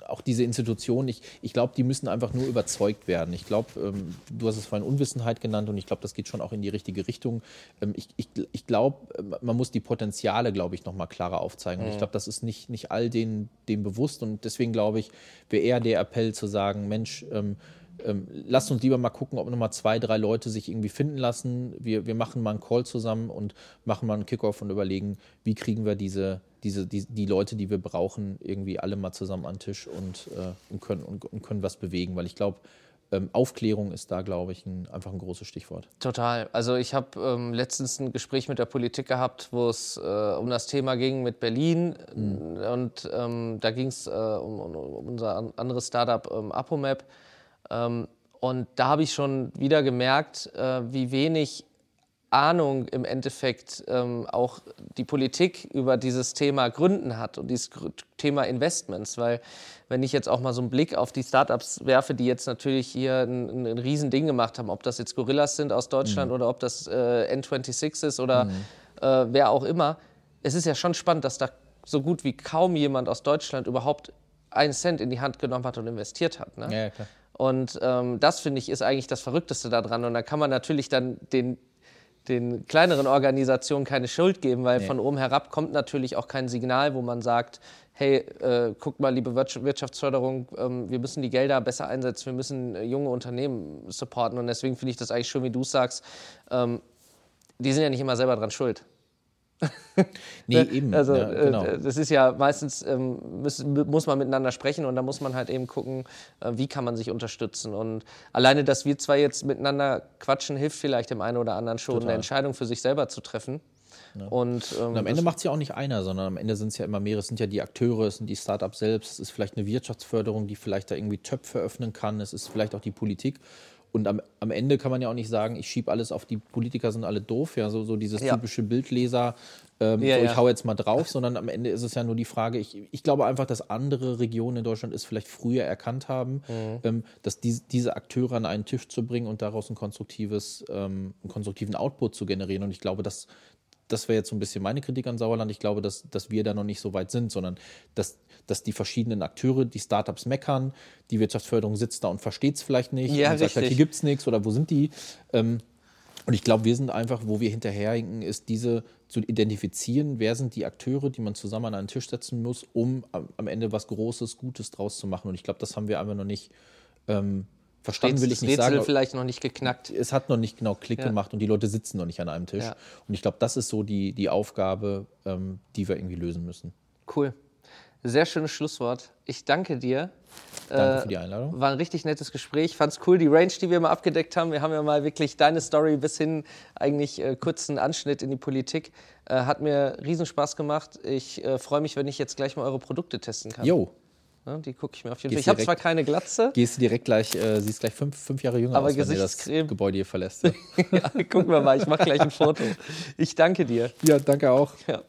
auch diese Institutionen, ich, ich glaube, die müssen einfach nur überzeugt werden. Ich glaube, ähm, du hast es vorhin Unwissenheit genannt und ich glaube, das geht schon auch in die richtige Richtung. Ähm, ich ich, ich glaube, man muss die Potenziale, glaube ich, nochmal klarer aufzeigen. Und ich mhm. glaube, das ist nicht, nicht all denen, denen bewusst. Und deswegen glaube ich, wäre eher der Appell zu sagen, Mensch, ähm, ähm, lasst uns lieber mal gucken, ob nochmal zwei, drei Leute sich irgendwie finden lassen. Wir, wir machen mal einen Call zusammen und machen mal einen Kickoff und überlegen, wie kriegen wir diese, diese, die, die Leute, die wir brauchen, irgendwie alle mal zusammen an den Tisch und, äh, und, können, und, und, können was bewegen. Weil ich glaube, ähm, Aufklärung ist da, glaube ich, ein, einfach ein großes Stichwort. Total. Also ich habe ähm, letztens ein Gespräch mit der Politik gehabt, wo es äh, um das Thema ging mit Berlin. Mhm. Und ähm, da ging es äh, um, um, unser anderes Startup ähm, Apomap. Ähm, und da habe ich schon wieder gemerkt, äh, wie wenig Ahnung im Endeffekt ähm, auch die Politik über dieses Thema Gründen hat und dieses Thema Investments. Weil wenn ich jetzt auch mal so einen Blick auf die Startups werfe, die jetzt natürlich hier ein, ein Riesending gemacht haben, ob das jetzt Gorillas sind aus Deutschland mhm. oder ob das äh, N26 ist oder mhm. äh, wer auch immer, es ist ja schon spannend, dass da so gut wie kaum jemand aus Deutschland überhaupt einen Cent in die Hand genommen hat und investiert hat. Ne? Ja, klar. Und ähm, das, finde ich, ist eigentlich das Verrückteste daran. Und da kann man natürlich dann den, den kleineren Organisationen keine Schuld geben, weil nee. von oben herab kommt natürlich auch kein Signal, wo man sagt, hey, äh, guck mal, liebe Wirtschaftsförderung, ähm, wir müssen die Gelder besser einsetzen, wir müssen äh, junge Unternehmen supporten. Und deswegen finde ich das eigentlich schön, wie du sagst, ähm, die sind ja nicht immer selber dran schuld. *laughs* nee, eben. Also, ja, äh, genau. das ist ja meistens, ähm, muss, muss, man miteinander sprechen und da muss man halt eben gucken, äh, wie kann man sich unterstützen. Und alleine, dass wir zwei jetzt miteinander quatschen, hilft vielleicht dem einen oder anderen schon, Total. eine Entscheidung für sich selber zu treffen. Ja. Und, ähm, und, am Ende macht es ja auch nicht einer, sondern am Ende sind es ja immer mehrere. Es sind ja die Akteure, es sind die Startups selbst, es ist vielleicht eine Wirtschaftsförderung, die vielleicht da irgendwie Töpfe öffnen kann, es ist vielleicht auch die Politik. Und am, am Ende kann man ja auch nicht sagen, ich schiebe alles auf die Politiker, sind alle doof, ja, so, so dieses ja. typische Bildleser, ähm, ja, so, ich ja. hau jetzt mal drauf, sondern am Ende ist es ja nur die Frage, ich, ich glaube einfach, dass andere Regionen in Deutschland es vielleicht früher erkannt haben, mhm. ähm, dass die, diese Akteure an einen Tisch zu bringen und daraus ein konstruktives, ähm, einen konstruktiven Output zu generieren. Und ich glaube, dass das wäre jetzt so ein bisschen meine Kritik an Sauerland. Ich glaube, dass, dass wir da noch nicht so weit sind, sondern dass, dass die verschiedenen Akteure, die Startups meckern, die Wirtschaftsförderung sitzt da und versteht es vielleicht nicht ja, und sagt halt, hier gibt es nichts oder wo sind die? Ähm, und ich glaube, wir sind einfach, wo wir hinterherhinken, ist diese zu identifizieren, wer sind die Akteure, die man zusammen an einen Tisch setzen muss, um am Ende was Großes, Gutes draus zu machen. Und ich glaube, das haben wir einfach noch nicht ähm, Verstanden will ich nicht Rätsel sagen. vielleicht noch nicht geknackt. Es hat noch nicht genau Klick ja. gemacht und die Leute sitzen noch nicht an einem Tisch. Ja. Und ich glaube, das ist so die, die Aufgabe, ähm, die wir irgendwie lösen müssen. Cool. Sehr schönes Schlusswort. Ich danke dir. Danke äh, für die Einladung. War ein richtig nettes Gespräch. Fand's cool, die Range, die wir mal abgedeckt haben. Wir haben ja mal wirklich deine Story bis hin eigentlich äh, kurzen Anschnitt in die Politik. Äh, hat mir riesen Spaß gemacht. Ich äh, freue mich, wenn ich jetzt gleich mal eure Produkte testen kann. Jo, Ne, die gucke ich mir auf jeden Fall. Ich habe zwar keine Glatze. Gehst du direkt gleich, äh, siehst gleich fünf, fünf Jahre jünger aber aus, wenn du das Gebäude hier verlässt. Ja. *laughs* ja, gucken wir mal, ich mache gleich ein *laughs* Foto. Ich danke dir. Ja, danke auch. Ja.